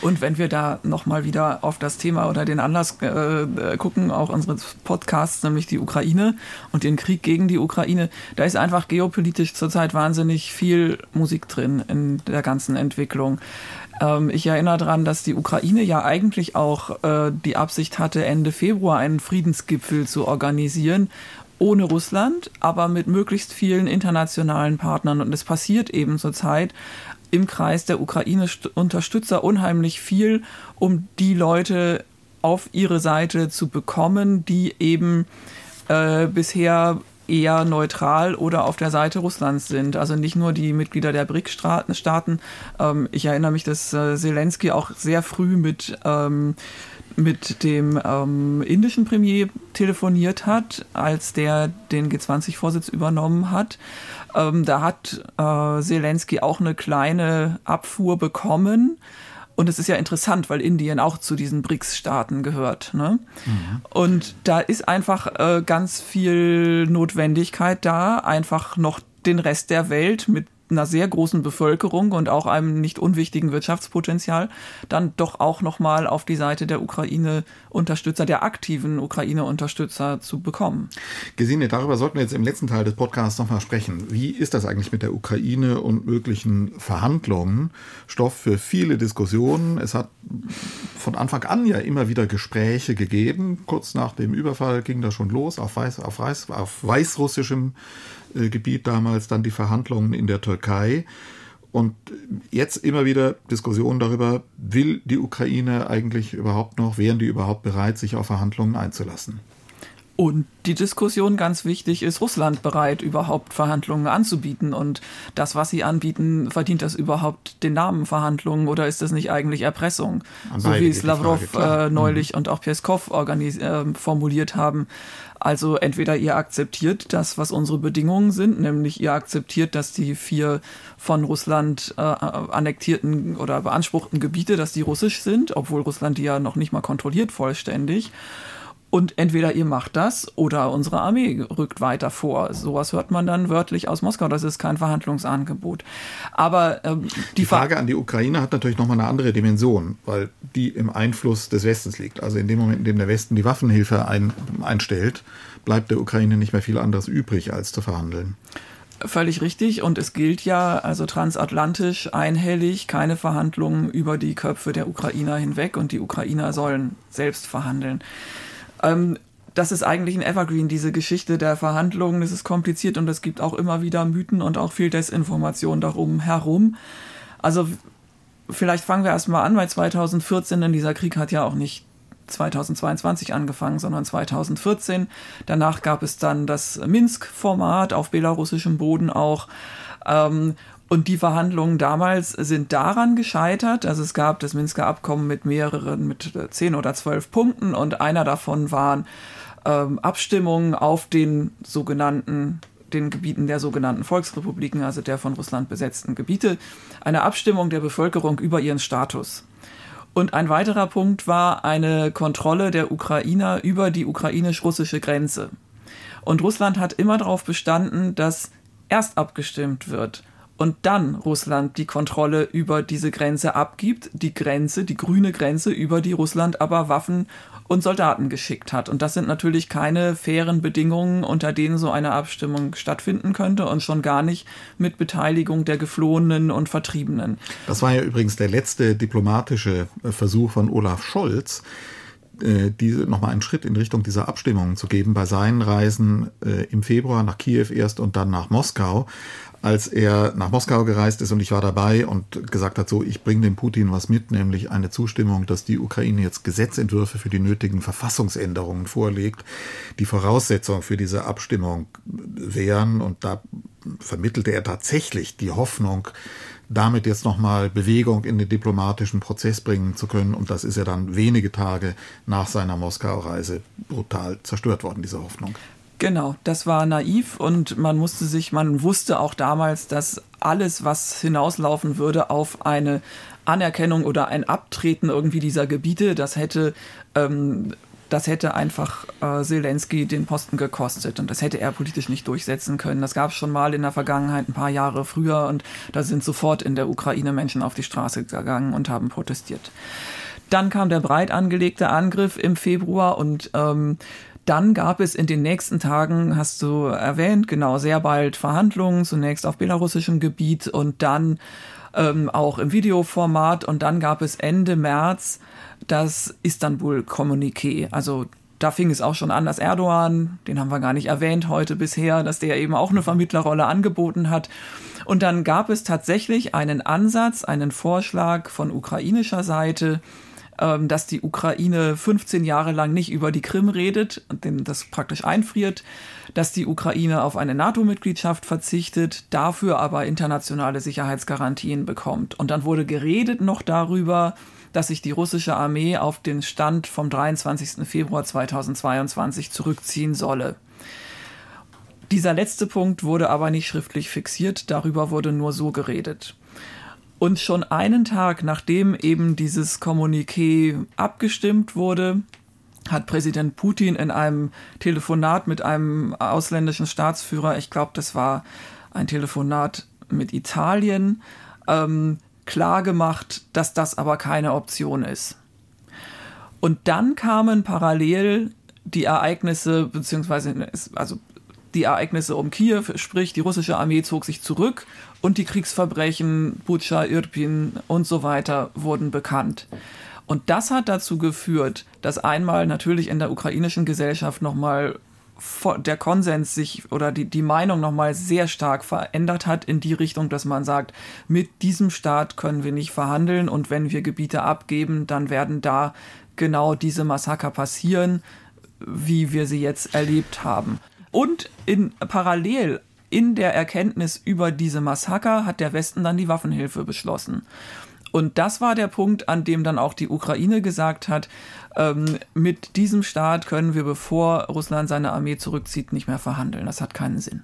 Und wenn wir da nochmal wieder auf das Thema oder den Anlass äh, äh, gucken, auch unseres Podcasts, nämlich die Ukraine und den Krieg gegen die Ukraine, da ist einfach geopolitisch zurzeit wahnsinnig viel Musik drin in der ganzen Entwicklung. Ähm, ich erinnere daran, dass die Ukraine ja eigentlich auch äh, die Absicht hatte, Ende Februar einen Friedensgipfel zu organisieren ohne Russland, aber mit möglichst vielen internationalen Partnern. Und es passiert eben zurzeit im Kreis der Ukraine-Unterstützer unheimlich viel, um die Leute auf ihre Seite zu bekommen, die eben äh, bisher eher neutral oder auf der Seite Russlands sind. Also nicht nur die Mitglieder der BRIC-Staaten. Ähm, ich erinnere mich, dass äh, Zelensky auch sehr früh mit ähm, mit dem ähm, indischen Premier telefoniert hat, als der den G20-Vorsitz übernommen hat. Ähm, da hat äh, Zelensky auch eine kleine Abfuhr bekommen. Und es ist ja interessant, weil Indien auch zu diesen BRICS-Staaten gehört. Ne? Mhm. Und da ist einfach äh, ganz viel Notwendigkeit da, einfach noch den Rest der Welt mit einer sehr großen Bevölkerung und auch einem nicht unwichtigen Wirtschaftspotenzial dann doch auch nochmal auf die Seite der Ukraine-Unterstützer, der aktiven Ukraine-Unterstützer zu bekommen. Gesine, darüber sollten wir jetzt im letzten Teil des Podcasts nochmal sprechen. Wie ist das eigentlich mit der Ukraine und möglichen Verhandlungen? Stoff für viele Diskussionen. Es hat von Anfang an ja immer wieder Gespräche gegeben. Kurz nach dem Überfall ging das schon los auf, Weiß, auf, Weiß, auf weißrussischem Gebiet damals, dann die Verhandlungen in der Türkei. Und jetzt immer wieder Diskussionen darüber, will die Ukraine eigentlich überhaupt noch, wären die überhaupt bereit, sich auf Verhandlungen einzulassen? Und die Diskussion ganz wichtig, ist Russland bereit, überhaupt Verhandlungen anzubieten? Und das, was sie anbieten, verdient das überhaupt den Namen Verhandlungen oder ist das nicht eigentlich Erpressung? So wie es Lavrov Frage, äh, neulich mhm. und auch Peskov äh, formuliert haben. Also entweder ihr akzeptiert das, was unsere Bedingungen sind, nämlich ihr akzeptiert, dass die vier von Russland äh, annektierten oder beanspruchten Gebiete, dass die russisch sind, obwohl Russland die ja noch nicht mal kontrolliert vollständig. Und entweder ihr macht das oder unsere Armee rückt weiter vor. Sowas hört man dann wörtlich aus Moskau. Das ist kein Verhandlungsangebot. Aber ähm, die, die Frage an die Ukraine hat natürlich nochmal eine andere Dimension, weil die im Einfluss des Westens liegt. Also in dem Moment, in dem der Westen die Waffenhilfe ein, einstellt, bleibt der Ukraine nicht mehr viel anderes übrig, als zu verhandeln. Völlig richtig. Und es gilt ja also transatlantisch einhellig keine Verhandlungen über die Köpfe der Ukrainer hinweg und die Ukrainer sollen selbst verhandeln. Ähm, das ist eigentlich ein Evergreen, diese Geschichte der Verhandlungen. Es ist kompliziert und es gibt auch immer wieder Mythen und auch viel Desinformation darum herum. Also vielleicht fangen wir erstmal an, weil 2014, denn dieser Krieg hat ja auch nicht 2022 angefangen, sondern 2014. Danach gab es dann das Minsk-Format auf belarussischem Boden auch. Ähm, und die Verhandlungen damals sind daran gescheitert. Also es gab das Minsker Abkommen mit mehreren, mit zehn oder zwölf Punkten und einer davon waren ähm, Abstimmungen auf den sogenannten den Gebieten der sogenannten Volksrepubliken, also der von Russland besetzten Gebiete, eine Abstimmung der Bevölkerung über ihren Status. Und ein weiterer Punkt war eine Kontrolle der Ukrainer über die ukrainisch-russische Grenze. Und Russland hat immer darauf bestanden, dass erst abgestimmt wird und dann Russland die Kontrolle über diese Grenze abgibt, die Grenze, die grüne Grenze, über die Russland aber Waffen und Soldaten geschickt hat. Und das sind natürlich keine fairen Bedingungen, unter denen so eine Abstimmung stattfinden könnte und schon gar nicht mit Beteiligung der Geflohenen und Vertriebenen. Das war ja übrigens der letzte diplomatische äh, Versuch von Olaf Scholz, äh, diese nochmal einen Schritt in Richtung dieser Abstimmungen zu geben bei seinen Reisen äh, im Februar nach Kiew erst und dann nach Moskau als er nach Moskau gereist ist und ich war dabei und gesagt hat, so, ich bringe dem Putin was mit, nämlich eine Zustimmung, dass die Ukraine jetzt Gesetzentwürfe für die nötigen Verfassungsänderungen vorlegt, die Voraussetzung für diese Abstimmung wären. Und da vermittelte er tatsächlich die Hoffnung, damit jetzt nochmal Bewegung in den diplomatischen Prozess bringen zu können. Und das ist ja dann wenige Tage nach seiner Moskau-Reise brutal zerstört worden, diese Hoffnung. Genau, das war naiv und man musste sich, man wusste auch damals, dass alles, was hinauslaufen würde auf eine Anerkennung oder ein Abtreten irgendwie dieser Gebiete, das hätte ähm, das hätte einfach äh, Zelensky den Posten gekostet und das hätte er politisch nicht durchsetzen können. Das gab es schon mal in der Vergangenheit, ein paar Jahre früher und da sind sofort in der Ukraine Menschen auf die Straße gegangen und haben protestiert. Dann kam der breit angelegte Angriff im Februar und ähm, dann gab es in den nächsten Tagen, hast du erwähnt, genau, sehr bald Verhandlungen, zunächst auf belarussischem Gebiet und dann ähm, auch im Videoformat. Und dann gab es Ende März das Istanbul-Kommuniqué. Also da fing es auch schon an, dass Erdogan, den haben wir gar nicht erwähnt heute bisher, dass der eben auch eine Vermittlerrolle angeboten hat. Und dann gab es tatsächlich einen Ansatz, einen Vorschlag von ukrainischer Seite, ähm, dass die Ukraine 15 Jahre lang nicht über die Krim redet und das praktisch einfriert, dass die Ukraine auf eine NATO-Mitgliedschaft verzichtet, dafür aber internationale Sicherheitsgarantien bekommt. Und dann wurde geredet noch darüber, dass sich die russische Armee auf den Stand vom 23. Februar 2022 zurückziehen solle. Dieser letzte Punkt wurde aber nicht schriftlich fixiert, darüber wurde nur so geredet. Und schon einen Tag nachdem eben dieses Kommuniqué abgestimmt wurde, hat Präsident Putin in einem Telefonat mit einem ausländischen Staatsführer, ich glaube, das war ein Telefonat mit Italien, ähm, klar gemacht, dass das aber keine Option ist. Und dann kamen parallel die Ereignisse, beziehungsweise also die Ereignisse um Kiew, sprich die russische Armee zog sich zurück und die Kriegsverbrechen Bucha, Irpin und so weiter wurden bekannt. Und das hat dazu geführt, dass einmal natürlich in der ukrainischen Gesellschaft nochmal der Konsens sich oder die, die Meinung nochmal sehr stark verändert hat in die Richtung, dass man sagt, mit diesem Staat können wir nicht verhandeln und wenn wir Gebiete abgeben, dann werden da genau diese Massaker passieren, wie wir sie jetzt erlebt haben. Und in, parallel in der Erkenntnis über diese Massaker hat der Westen dann die Waffenhilfe beschlossen. Und das war der Punkt, an dem dann auch die Ukraine gesagt hat, ähm, mit diesem Staat können wir, bevor Russland seine Armee zurückzieht, nicht mehr verhandeln. Das hat keinen Sinn.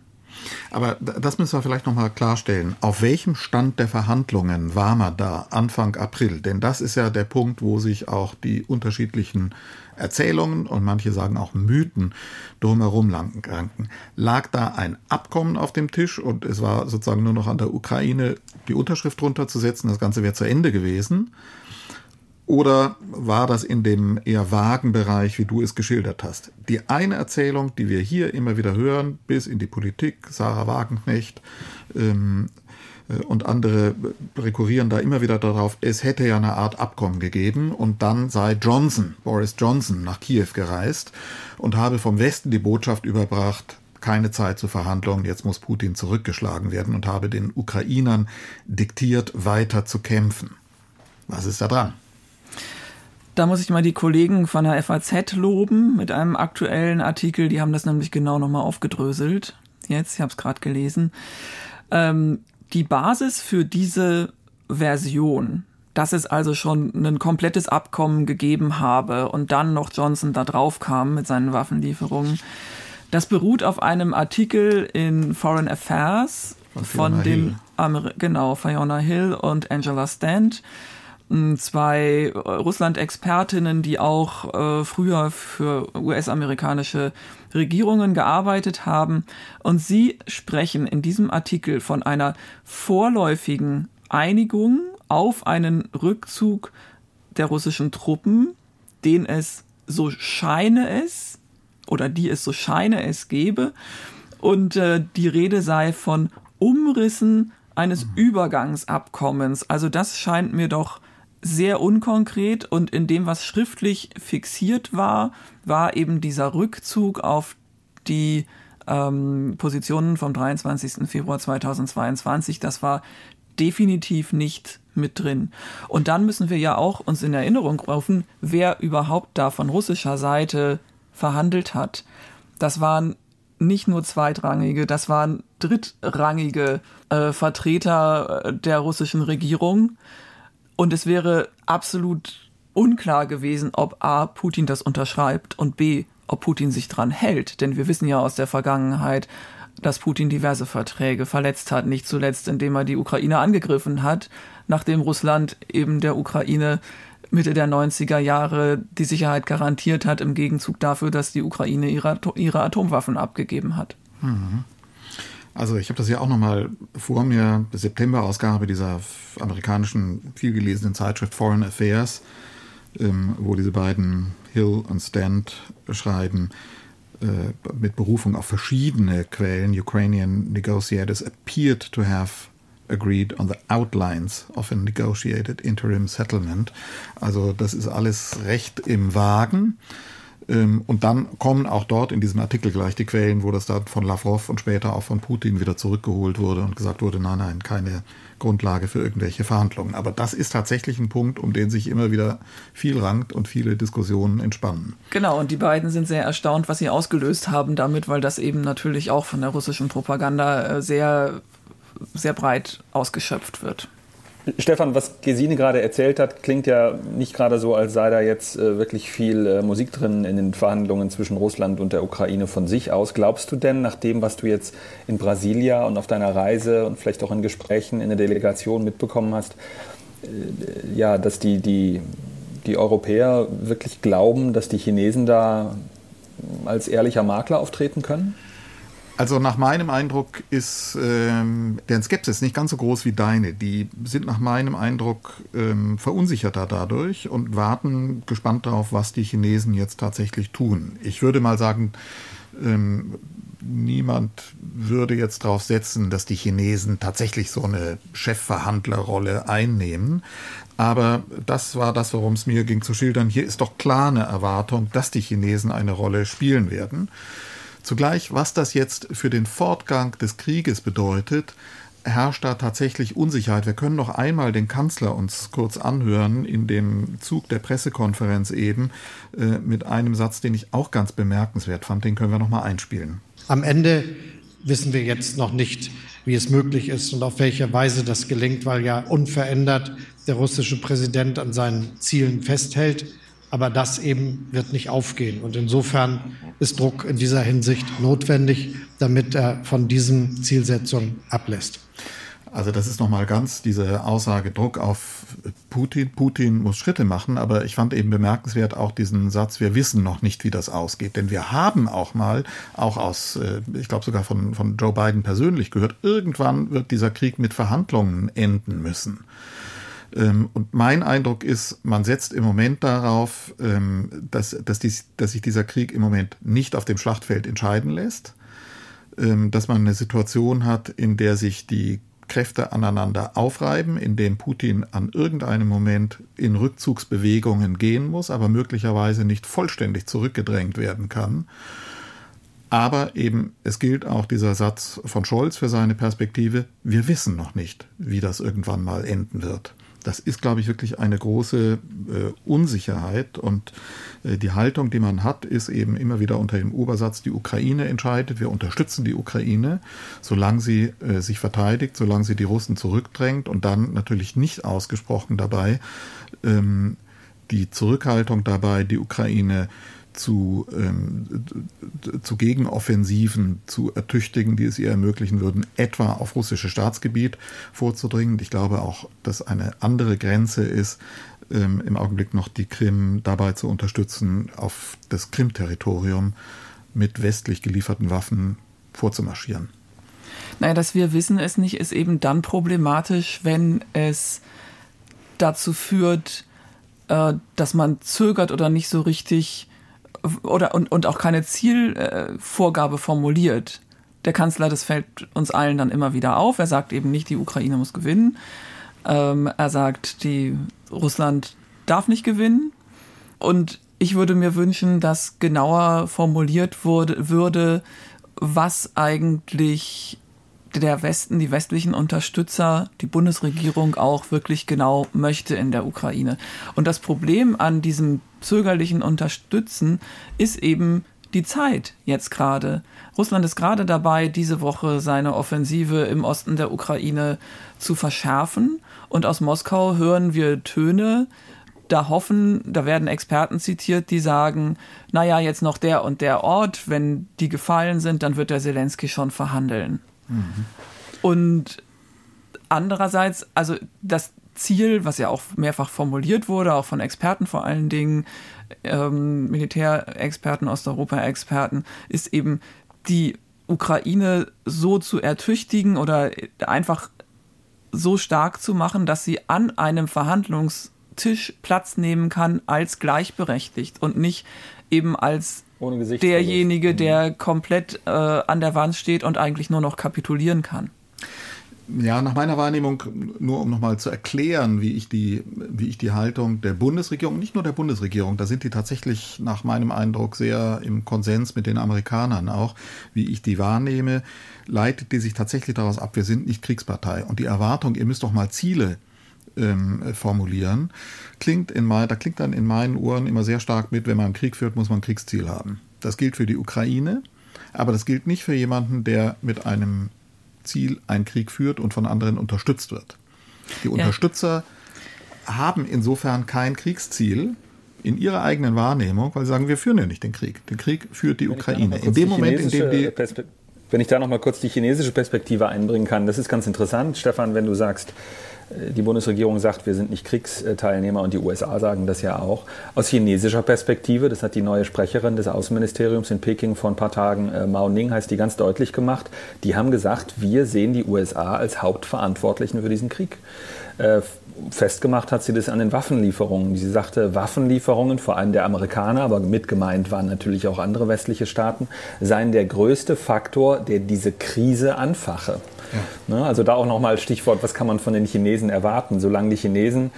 Aber das müssen wir vielleicht nochmal klarstellen. Auf welchem Stand der Verhandlungen war man da Anfang April? Denn das ist ja der Punkt, wo sich auch die unterschiedlichen Erzählungen und manche sagen auch Mythen drumherum ranken. Lag da ein Abkommen auf dem Tisch und es war sozusagen nur noch an der Ukraine die Unterschrift drunter zu setzen, das Ganze wäre zu Ende gewesen? Oder war das in dem eher vagen Bereich, wie du es geschildert hast? Die eine Erzählung, die wir hier immer wieder hören, bis in die Politik, Sarah Wagenknecht ähm, äh, und andere rekurrieren da immer wieder darauf, es hätte ja eine Art Abkommen gegeben und dann sei Johnson, Boris Johnson, nach Kiew gereist und habe vom Westen die Botschaft überbracht, keine Zeit zu Verhandlungen, jetzt muss Putin zurückgeschlagen werden und habe den Ukrainern diktiert, weiter zu kämpfen. Was ist da dran? Da muss ich mal die Kollegen von der FAZ loben mit einem aktuellen Artikel. Die haben das nämlich genau nochmal aufgedröselt. Jetzt, ich habe es gerade gelesen. Ähm, die Basis für diese Version, dass es also schon ein komplettes Abkommen gegeben habe und dann noch Johnson da drauf kam mit seinen Waffenlieferungen, das beruht auf einem Artikel in Foreign Affairs von, von den Amer genau Fiona Hill und Angela Stant zwei Russland-Expertinnen, die auch äh, früher für US-amerikanische Regierungen gearbeitet haben. Und sie sprechen in diesem Artikel von einer vorläufigen Einigung auf einen Rückzug der russischen Truppen, den es so scheine es oder die es so scheine es gebe. Und äh, die Rede sei von Umrissen eines mhm. Übergangsabkommens. Also das scheint mir doch sehr unkonkret und in dem, was schriftlich fixiert war, war eben dieser Rückzug auf die ähm, Positionen vom 23. Februar 2022. Das war definitiv nicht mit drin. Und dann müssen wir ja auch uns in Erinnerung rufen, wer überhaupt da von russischer Seite verhandelt hat. Das waren nicht nur zweitrangige, das waren drittrangige äh, Vertreter äh, der russischen Regierung. Und es wäre absolut unklar gewesen, ob A, Putin das unterschreibt und B, ob Putin sich dran hält. Denn wir wissen ja aus der Vergangenheit, dass Putin diverse Verträge verletzt hat, nicht zuletzt indem er die Ukraine angegriffen hat, nachdem Russland eben der Ukraine Mitte der 90er Jahre die Sicherheit garantiert hat, im Gegenzug dafür, dass die Ukraine ihre, ihre Atomwaffen abgegeben hat. Mhm. Also ich habe das ja auch nochmal vor mir, September-Ausgabe dieser amerikanischen, vielgelesenen Zeitschrift Foreign Affairs, ähm, wo diese beiden Hill und Stant schreiben, äh, mit Berufung auf verschiedene Quellen, Ukrainian negotiators appeared to have agreed on the outlines of a negotiated interim settlement. Also das ist alles recht im Wagen. Ähm, und dann kommen auch dort in diesem Artikel gleich die Quellen, wo das dann von Lavrov und später auch von Putin wieder zurückgeholt wurde und gesagt wurde, nein, nein, keine Grundlage für irgendwelche Verhandlungen. Aber das ist tatsächlich ein Punkt, um den sich immer wieder viel rankt und viele Diskussionen entspannen. Genau, und die beiden sind sehr erstaunt, was sie ausgelöst haben damit, weil das eben natürlich auch von der russischen Propaganda äh, sehr, sehr breit ausgeschöpft wird. Stefan, was Gesine gerade erzählt hat, klingt ja nicht gerade so, als sei da jetzt äh, wirklich viel äh, Musik drin in den Verhandlungen zwischen Russland und der Ukraine von sich aus. Glaubst du denn, nach dem, was du jetzt in Brasilia und auf deiner Reise und vielleicht auch in Gesprächen in der Delegation mitbekommen hast, äh, ja, dass die, die, die Europäer wirklich glauben, dass die Chinesen da als ehrlicher Makler auftreten können? Also nach meinem Eindruck ist ähm, deren Skepsis nicht ganz so groß wie deine. Die sind nach meinem Eindruck ähm, verunsicherter dadurch und warten gespannt darauf, was die Chinesen jetzt tatsächlich tun. Ich würde mal sagen, ähm, niemand würde jetzt darauf setzen, dass die Chinesen tatsächlich so eine Chefverhandlerrolle einnehmen. Aber das war das, worum es mir ging zu schildern. Hier ist doch klar eine Erwartung, dass die Chinesen eine Rolle spielen werden. Zugleich, was das jetzt für den Fortgang des Krieges bedeutet, herrscht da tatsächlich Unsicherheit. Wir können noch einmal den Kanzler uns kurz anhören in dem Zug der Pressekonferenz eben äh, mit einem Satz, den ich auch ganz bemerkenswert fand. Den können wir noch mal einspielen. Am Ende wissen wir jetzt noch nicht, wie es möglich ist und auf welche Weise das gelingt, weil ja unverändert der russische Präsident an seinen Zielen festhält. Aber das eben wird nicht aufgehen. Und insofern ist Druck in dieser Hinsicht notwendig, damit er von diesen Zielsetzungen ablässt. Also das ist nochmal ganz diese Aussage Druck auf Putin. Putin muss Schritte machen, aber ich fand eben bemerkenswert auch diesen Satz, wir wissen noch nicht, wie das ausgeht. Denn wir haben auch mal, auch aus, äh, ich glaube sogar von, von Joe Biden persönlich gehört, irgendwann wird dieser Krieg mit Verhandlungen enden müssen. Ähm, und mein Eindruck ist, man setzt im Moment darauf, ähm, dass, dass, dies, dass sich dieser Krieg im Moment nicht auf dem Schlachtfeld entscheiden lässt, ähm, dass man eine Situation hat, in der sich die Kräfte aneinander aufreiben, in dem Putin an irgendeinem Moment in Rückzugsbewegungen gehen muss, aber möglicherweise nicht vollständig zurückgedrängt werden kann. Aber eben, es gilt auch dieser Satz von Scholz für seine Perspektive, wir wissen noch nicht, wie das irgendwann mal enden wird das ist, glaube ich, wirklich eine große äh, Unsicherheit. Und äh, die Haltung, die man hat, ist eben immer wieder unter dem Obersatz, die Ukraine entscheidet. Wir unterstützen die Ukraine, solange sie äh, sich verteidigt, solange sie die Russen zurückdrängt und dann natürlich nicht ausgesprochen dabei ähm, die Zurückhaltung dabei, die Ukraine zu, ähm, zu Gegenoffensiven zu ertüchtigen, die es ihr ermöglichen würden, etwa auf russische Staatsgebiet vorzudringen. Ich glaube auch, dass eine andere Grenze ist, ähm, im Augenblick noch die Krim dabei zu unterstützen, auf das Krim-Territorium mit westlich gelieferten Waffen vorzumarschieren. Naja, dass wir wissen es nicht, ist eben dann problematisch, wenn es dazu führt, äh, dass man zögert oder nicht so richtig oder und, und auch keine Zielvorgabe formuliert. Der Kanzler, das fällt uns allen dann immer wieder auf. Er sagt eben nicht, die Ukraine muss gewinnen. Ähm, er sagt, die Russland darf nicht gewinnen. Und ich würde mir wünschen, dass genauer formuliert wurde, würde, was eigentlich der Westen, die westlichen Unterstützer, die Bundesregierung auch wirklich genau möchte in der Ukraine. Und das Problem an diesem zögerlichen Unterstützen ist eben die Zeit jetzt gerade. Russland ist gerade dabei, diese Woche seine Offensive im Osten der Ukraine zu verschärfen. Und aus Moskau hören wir Töne, da hoffen, da werden Experten zitiert, die sagen, naja, jetzt noch der und der Ort, wenn die gefallen sind, dann wird der Zelensky schon verhandeln. Mhm. Und andererseits, also das Ziel, was ja auch mehrfach formuliert wurde, auch von Experten vor allen Dingen, ähm, Militärexperten, Osteuropa-Experten, ist eben die Ukraine so zu ertüchtigen oder einfach so stark zu machen, dass sie an einem Verhandlungstisch Platz nehmen kann als gleichberechtigt und nicht eben als derjenige, der komplett äh, an der Wand steht und eigentlich nur noch kapitulieren kann. Ja, nach meiner Wahrnehmung, nur um nochmal zu erklären, wie ich, die, wie ich die Haltung der Bundesregierung, nicht nur der Bundesregierung, da sind die tatsächlich nach meinem Eindruck sehr im Konsens mit den Amerikanern auch, wie ich die wahrnehme, leitet die sich tatsächlich daraus ab, wir sind nicht Kriegspartei. Und die Erwartung, ihr müsst doch mal Ziele ähm, formulieren, klingt in mein, da klingt dann in meinen Ohren immer sehr stark mit, wenn man einen Krieg führt, muss man ein Kriegsziel haben. Das gilt für die Ukraine, aber das gilt nicht für jemanden, der mit einem Ziel einen Krieg führt und von anderen unterstützt wird. Die ja. Unterstützer haben insofern kein Kriegsziel in ihrer eigenen Wahrnehmung, weil sie sagen, wir führen ja nicht den Krieg. Den Krieg führt die Ukraine. In dem Moment, in dem die wenn ich da noch mal kurz die chinesische Perspektive einbringen kann, das ist ganz interessant, Stefan, wenn du sagst, die Bundesregierung sagt, wir sind nicht Kriegsteilnehmer und die USA sagen das ja auch. Aus chinesischer Perspektive, das hat die neue Sprecherin des Außenministeriums in Peking vor ein paar Tagen, äh, Mao Ning heißt die ganz deutlich gemacht, die haben gesagt, wir sehen die USA als Hauptverantwortlichen für diesen Krieg. Äh, festgemacht hat sie das an den Waffenlieferungen. Sie sagte, Waffenlieferungen, vor allem der Amerikaner, aber mit gemeint waren natürlich auch andere westliche Staaten, seien der größte Faktor, der diese Krise anfache. Ja. Ne, also da auch nochmal Stichwort, was kann man von den Chinesen erwarten? Solange die Chinesen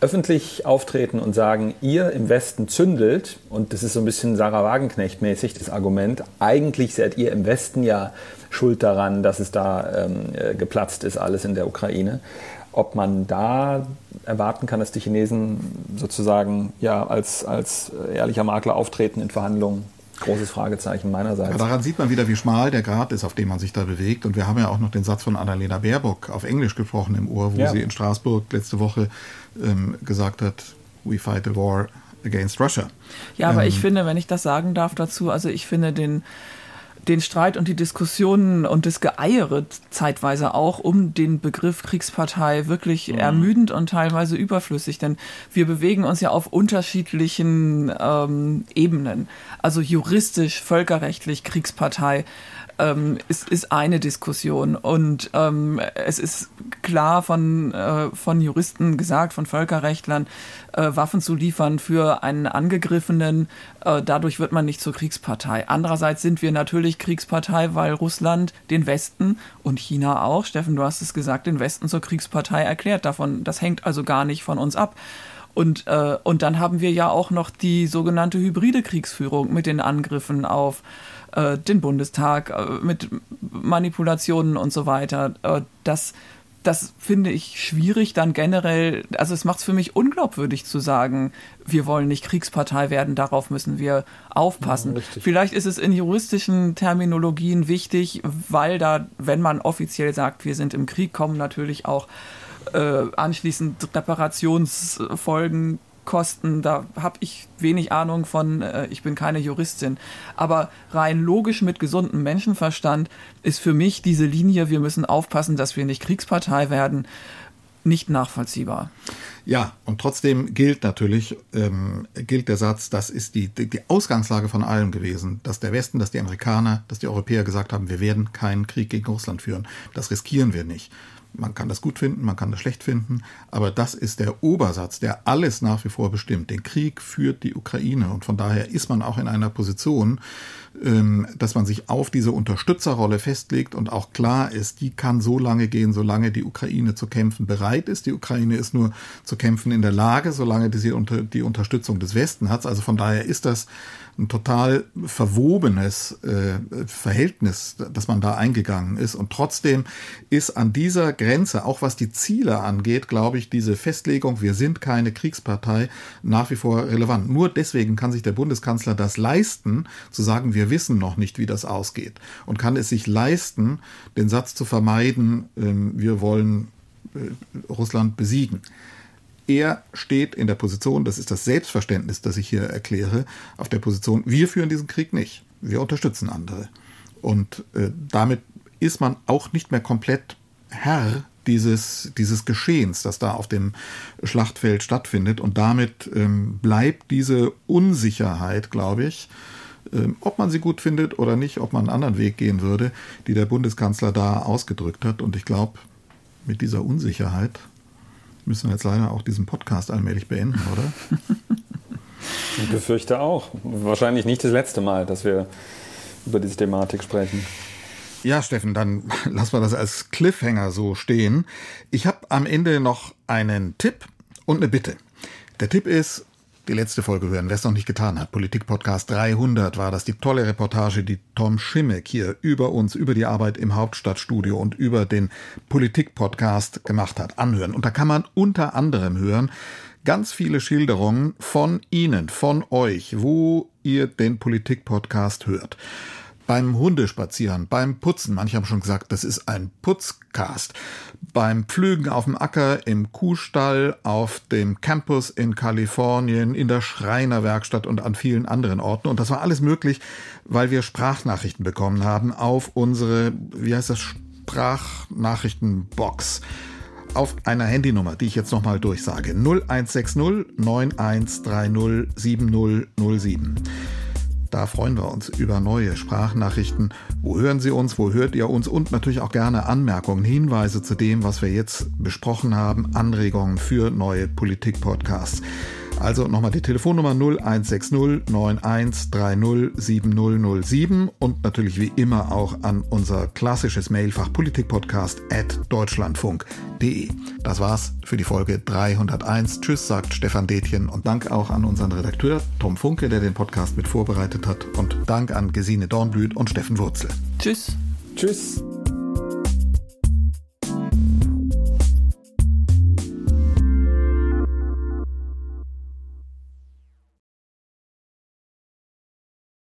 öffentlich auftreten und sagen, ihr im Westen zündelt, und das ist so ein bisschen Sarah Wagenknecht-mäßig das Argument, eigentlich seid ihr im Westen ja schuld daran, dass es da ähm, äh, geplatzt ist, alles in der Ukraine. Ob man da erwarten kann, dass die Chinesen sozusagen ja als, als ehrlicher Makler auftreten in Verhandlungen, Großes Fragezeichen meinerseits. Ja, daran sieht man wieder, wie schmal der Grad ist, auf dem man sich da bewegt. Und wir haben ja auch noch den Satz von Annalena Baerbock auf Englisch gesprochen im Ohr, wo ja. sie in Straßburg letzte Woche ähm, gesagt hat, we fight a war against Russia. Ja, aber ähm, ich finde, wenn ich das sagen darf dazu, also ich finde den den Streit und die Diskussionen und das Geeiere zeitweise auch um den Begriff Kriegspartei wirklich mhm. ermüdend und teilweise überflüssig, denn wir bewegen uns ja auf unterschiedlichen ähm, Ebenen. Also juristisch, völkerrechtlich Kriegspartei ähm, ist, ist eine Diskussion. Und ähm, es ist klar von, äh, von Juristen gesagt, von Völkerrechtlern, äh, Waffen zu liefern für einen Angegriffenen. Äh, dadurch wird man nicht zur Kriegspartei. Andererseits sind wir natürlich Kriegspartei, weil Russland den Westen und China auch, Steffen, du hast es gesagt, den Westen zur Kriegspartei erklärt. Davon, das hängt also gar nicht von uns ab. Und, äh, und dann haben wir ja auch noch die sogenannte hybride Kriegsführung mit den Angriffen auf äh, den Bundestag, äh, mit Manipulationen und so weiter. Äh, das, das finde ich schwierig dann generell. Also es macht es für mich unglaubwürdig zu sagen, wir wollen nicht Kriegspartei werden, darauf müssen wir aufpassen. Ja, Vielleicht ist es in juristischen Terminologien wichtig, weil da, wenn man offiziell sagt, wir sind im Krieg, kommen natürlich auch äh, anschließend Reparationsfolgen Kosten, da habe ich wenig Ahnung von, äh, ich bin keine Juristin. Aber rein logisch mit gesundem Menschenverstand ist für mich diese Linie, wir müssen aufpassen, dass wir nicht Kriegspartei werden, nicht nachvollziehbar. Ja, und trotzdem gilt natürlich, ähm, gilt der Satz, das ist die, die, die Ausgangslage von allem gewesen, dass der Westen, dass die Amerikaner, dass die Europäer gesagt haben, wir werden keinen Krieg gegen Russland führen. Das riskieren wir nicht. Man kann das gut finden, man kann das schlecht finden, aber das ist der Obersatz, der alles nach wie vor bestimmt. Den Krieg führt die Ukraine und von daher ist man auch in einer Position, ähm, dass man sich auf diese Unterstützerrolle festlegt und auch klar ist, die kann so lange gehen, solange die Ukraine zu kämpfen bereit ist. Die Ukraine ist nur zu kämpfen in der Lage, solange sie die Unterstützung des Westen hat. Also von daher ist das ein total verwobenes äh, Verhältnis, dass man da eingegangen ist. Und trotzdem ist an dieser Grenze, auch was die Ziele angeht, glaube ich, diese Festlegung, wir sind keine Kriegspartei, nach wie vor relevant. Nur deswegen kann sich der Bundeskanzler das leisten, zu sagen, wir wissen noch nicht, wie das ausgeht. Und kann es sich leisten, den Satz zu vermeiden, äh, wir wollen äh, Russland besiegen er steht in der Position, das ist das Selbstverständnis, das ich hier erkläre, auf der Position, wir führen diesen Krieg nicht, wir unterstützen andere. Und äh, damit ist man auch nicht mehr komplett Herr dieses, dieses Geschehens, das da auf dem Schlachtfeld stattfindet. Und damit ähm, bleibt diese Unsicherheit, glaube ich, ähm, ob man sie gut findet oder nicht, ob man einen anderen Weg gehen würde, die der Bundeskanzler da ausgedrückt hat. Und ich glaube, mit dieser Unsicherheit müssen wir jetzt leider auch diesen Podcast allmählich beenden, oder? Ich befürchte auch. Wahrscheinlich nicht das letzte Mal, dass wir über diese Thematik sprechen. Ja, Steffen, dann lassen wir das als Cliffhanger so stehen. Ich habe am Ende noch einen Tipp und eine Bitte. Der Tipp ist, die letzte Folge hören, wer es noch nicht getan hat. Politik-Podcast 300 war das, die tolle Reportage, die Tom Schimmeck hier über uns, über die Arbeit im Hauptstadtstudio und über den Politik-Podcast gemacht hat. Anhören. Und da kann man unter anderem hören, ganz viele Schilderungen von Ihnen, von euch, wo ihr den Politik-Podcast hört beim Hundespazieren, beim Putzen. Manche haben schon gesagt, das ist ein Putzcast. Beim Pflügen auf dem Acker, im Kuhstall, auf dem Campus in Kalifornien, in der Schreinerwerkstatt und an vielen anderen Orten. Und das war alles möglich, weil wir Sprachnachrichten bekommen haben auf unsere, wie heißt das, Sprachnachrichtenbox auf einer Handynummer, die ich jetzt nochmal durchsage. 0160 9130 7007. Da freuen wir uns über neue Sprachnachrichten. Wo hören Sie uns? Wo hört ihr uns? Und natürlich auch gerne Anmerkungen, Hinweise zu dem, was wir jetzt besprochen haben, Anregungen für neue Politik-Podcasts. Also nochmal die Telefonnummer 0160 9130 7007 und natürlich wie immer auch an unser klassisches Mailfach politikpodcast at deutschlandfunk.de. Das war's für die Folge 301. Tschüss, sagt Stefan Detjen und Dank auch an unseren Redakteur Tom Funke, der den Podcast mit vorbereitet hat und Dank an Gesine Dornblüt und Steffen Wurzel. Tschüss. Tschüss.